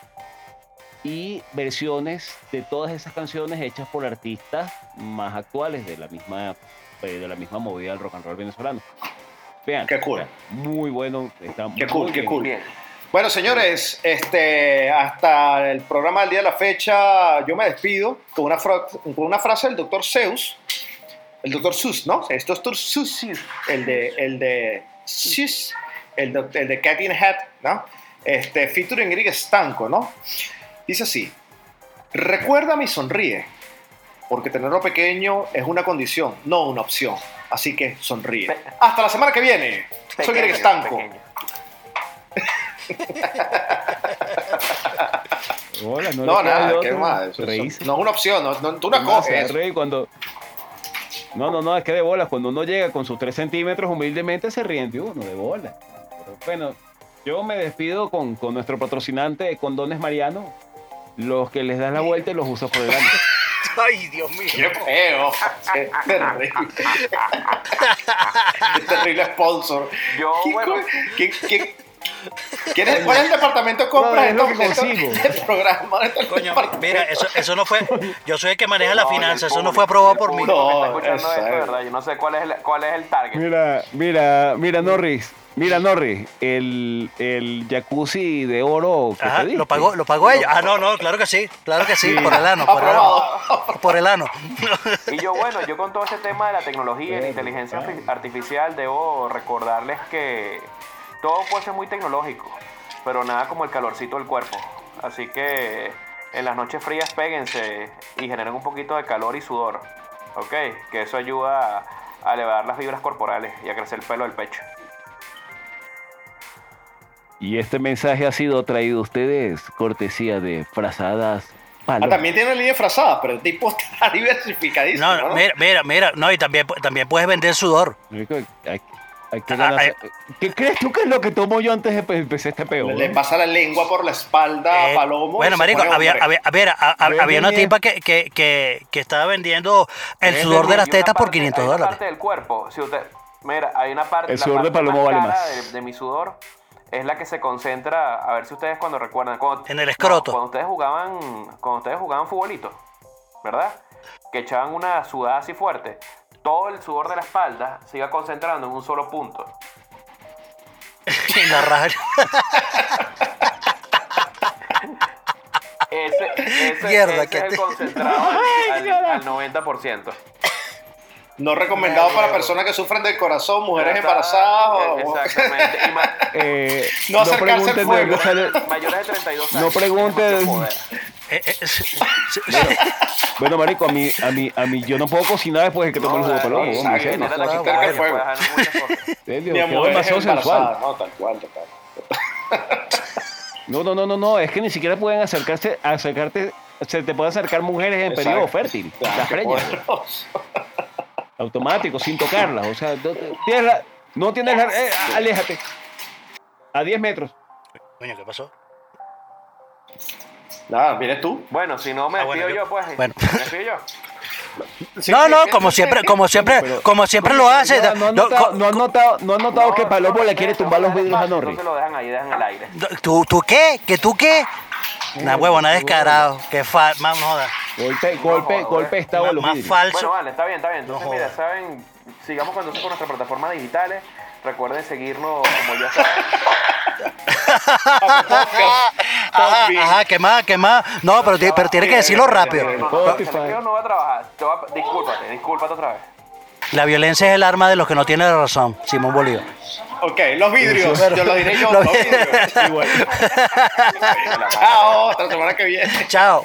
y versiones de todas esas canciones hechas por artistas más actuales de la misma eh, de la misma movida del rock and roll venezolano. Vean, Qué cool. muy bueno, está Qué muy cool, qué cool. Bien. Bueno, señores, este, hasta el programa del día de la fecha, yo me despido con una, fra- con una frase del doctor Zeus, el doctor Seuss, ¿no? Es doctor Seuss, el de, el de Seuss, el de, el de Cat in Hat, ¿no? Este, featuring Eric Stanco, ¿no? Dice así, recuérdame y sonríe, porque tenerlo pequeño es una condición, no una opción. Así que sonríe. Hasta la semana que viene. Soy Pequeño, Eric Stanco. pequeño. [LAUGHS] Hola, no, No, de nada, qué más. No es una opción, no, no- tú no coges. cuando... No, no, no, es que de bolas. Cuando uno llega con sus 3 centímetros, humildemente se ríen de uno, de bolas. Pero bueno, yo me despido con, con nuestro patrocinante Condones Mariano. Los que les das la vuelta y los usas por delante. Ay, Dios mío. Qué feo. Qué terrible. [LAUGHS] Qué terrible sponsor. Yo, ¿Qué bueno, co- qué- qué- ¿Quién es, ¿Cuál es el departamento de compras No, de es lo esto- este programa? este Coño, mira, eso, eso no fue. Yo soy el que maneja la No, el finanza, eso no fue aprobado por mí. No, está escuchando esto, es. ¿verdad? Yo no sé cuál es el, cuál es el target. Mira, mira, mira, Norris. Mira, Norris, el, el jacuzzi de oro que Ajá, te diste. lo pagó, lo pagó ella. Ah, no, no, claro que sí, claro que sí, por el ano, por el ano. Por el ano. Y yo, bueno, yo con todo este tema de la tecnología y la inteligencia arti- artificial, debo recordarles que todo puede ser muy tecnológico, pero nada como el calorcito del cuerpo. Así que en las noches frías péguense y generen un poquito de calor y sudor, ¿ok? Que eso ayuda a, elevar las fibras corporales y a crecer el pelo del pecho. Y este mensaje ha sido traído a ustedes cortesía de Frazadas Ah, también tiene línea frazada, pero el tipo está [LAUGHS] diversificadísimo. No, ¿no? no, mira, mira, mira, no, y también, también puedes vender sudor. Que Ah, ¿Qué crees tú que es lo que tomo yo antes de pe- empezar este peo? Le pasa la lengua por la espalda Eh, a Palomo. y bueno, marico, había, había, a ver, a- a- Ven, había una tipa que, que, que, que estaba vendiendo el sudor de las tetas por parte- 500 hay una dólares. parte del cuerpo, si usted, mira, hay una parte, El sudor de Palomo más vale más. De, de mi sudor es la que se concentra, a ver si ustedes cuando recuerdan, cuando- En el escroto. cuando ustedes jugaban, cuando ustedes jugaban futbolito, ¿verdad? Que echaban una sudada así fuerte, todo el sudor de la espalda se iba concentrando en un solo punto. La raja. Ese, ese, Mierda, ese que es el te- concentrado al, al- al 90%. No recomendado para personas que sufren del corazón, mujeres embarazadas o... Exactamente. [LAUGHS] Eh, No acercarse al pregunten fuego. mayores de 32 No años. mucho poder. Eh, eh, sí, sí, sí. Bueno, marico, a mí, a mí, a mí, yo no puedo cocinar después de que tomo el jugo de palomo. no, [LAUGHS] no, no, puede. No. No, no, no, no, no, es que ni siquiera pueden acercarse, acercarte, se te pueden acercar mujeres en Exacto. periodo fértil. Las preñas. Automático, sin tocarlas. O sea, no, tienes la- no tienes la, eh, aléjate. A 10 metros. Coño, ¿qué pasó? Nada, vienes tú. Bueno, si no me Ah, despido bueno, yo- yo, pues. bueno. Me despido yo. Sí, no, no, como siempre, como siempre, Pero- como siempre lo hace. No, no han No, notado, co- no han notado, no han notado que Palomo no, le quiere no, tumbar los no, vidrios a no, Norri. No se lo dejan ahí, dejan el aire. ¿Tú, ¿Tú qué? ¿Que tú qué? Una huevona descarado. Que fa... Más no joda. Golpe, golpe, No, golpe estado de Más, los más vidrios. Bueno, falso. vale, está bien, está bien. Entonces, No mira, saben, sigamos con, con nuestras plataformas digitales. Recuerden seguirnos, como ya saben. [LAUGHS] Ajá, ajá, ¿qué más? ¿Qué más? No, pero, pero tienes que decirlo rápido. No, no, va a trabajar. Discúlpate, discúlpate otra vez. La violencia es el arma de los que no tienen razón. Simón Bolívar. Ok, los vidrios. Pero- yo lo diré yo. lo- Los vidrios. Igual. [LAUGHS] Chao, hasta la semana que viene. Chao.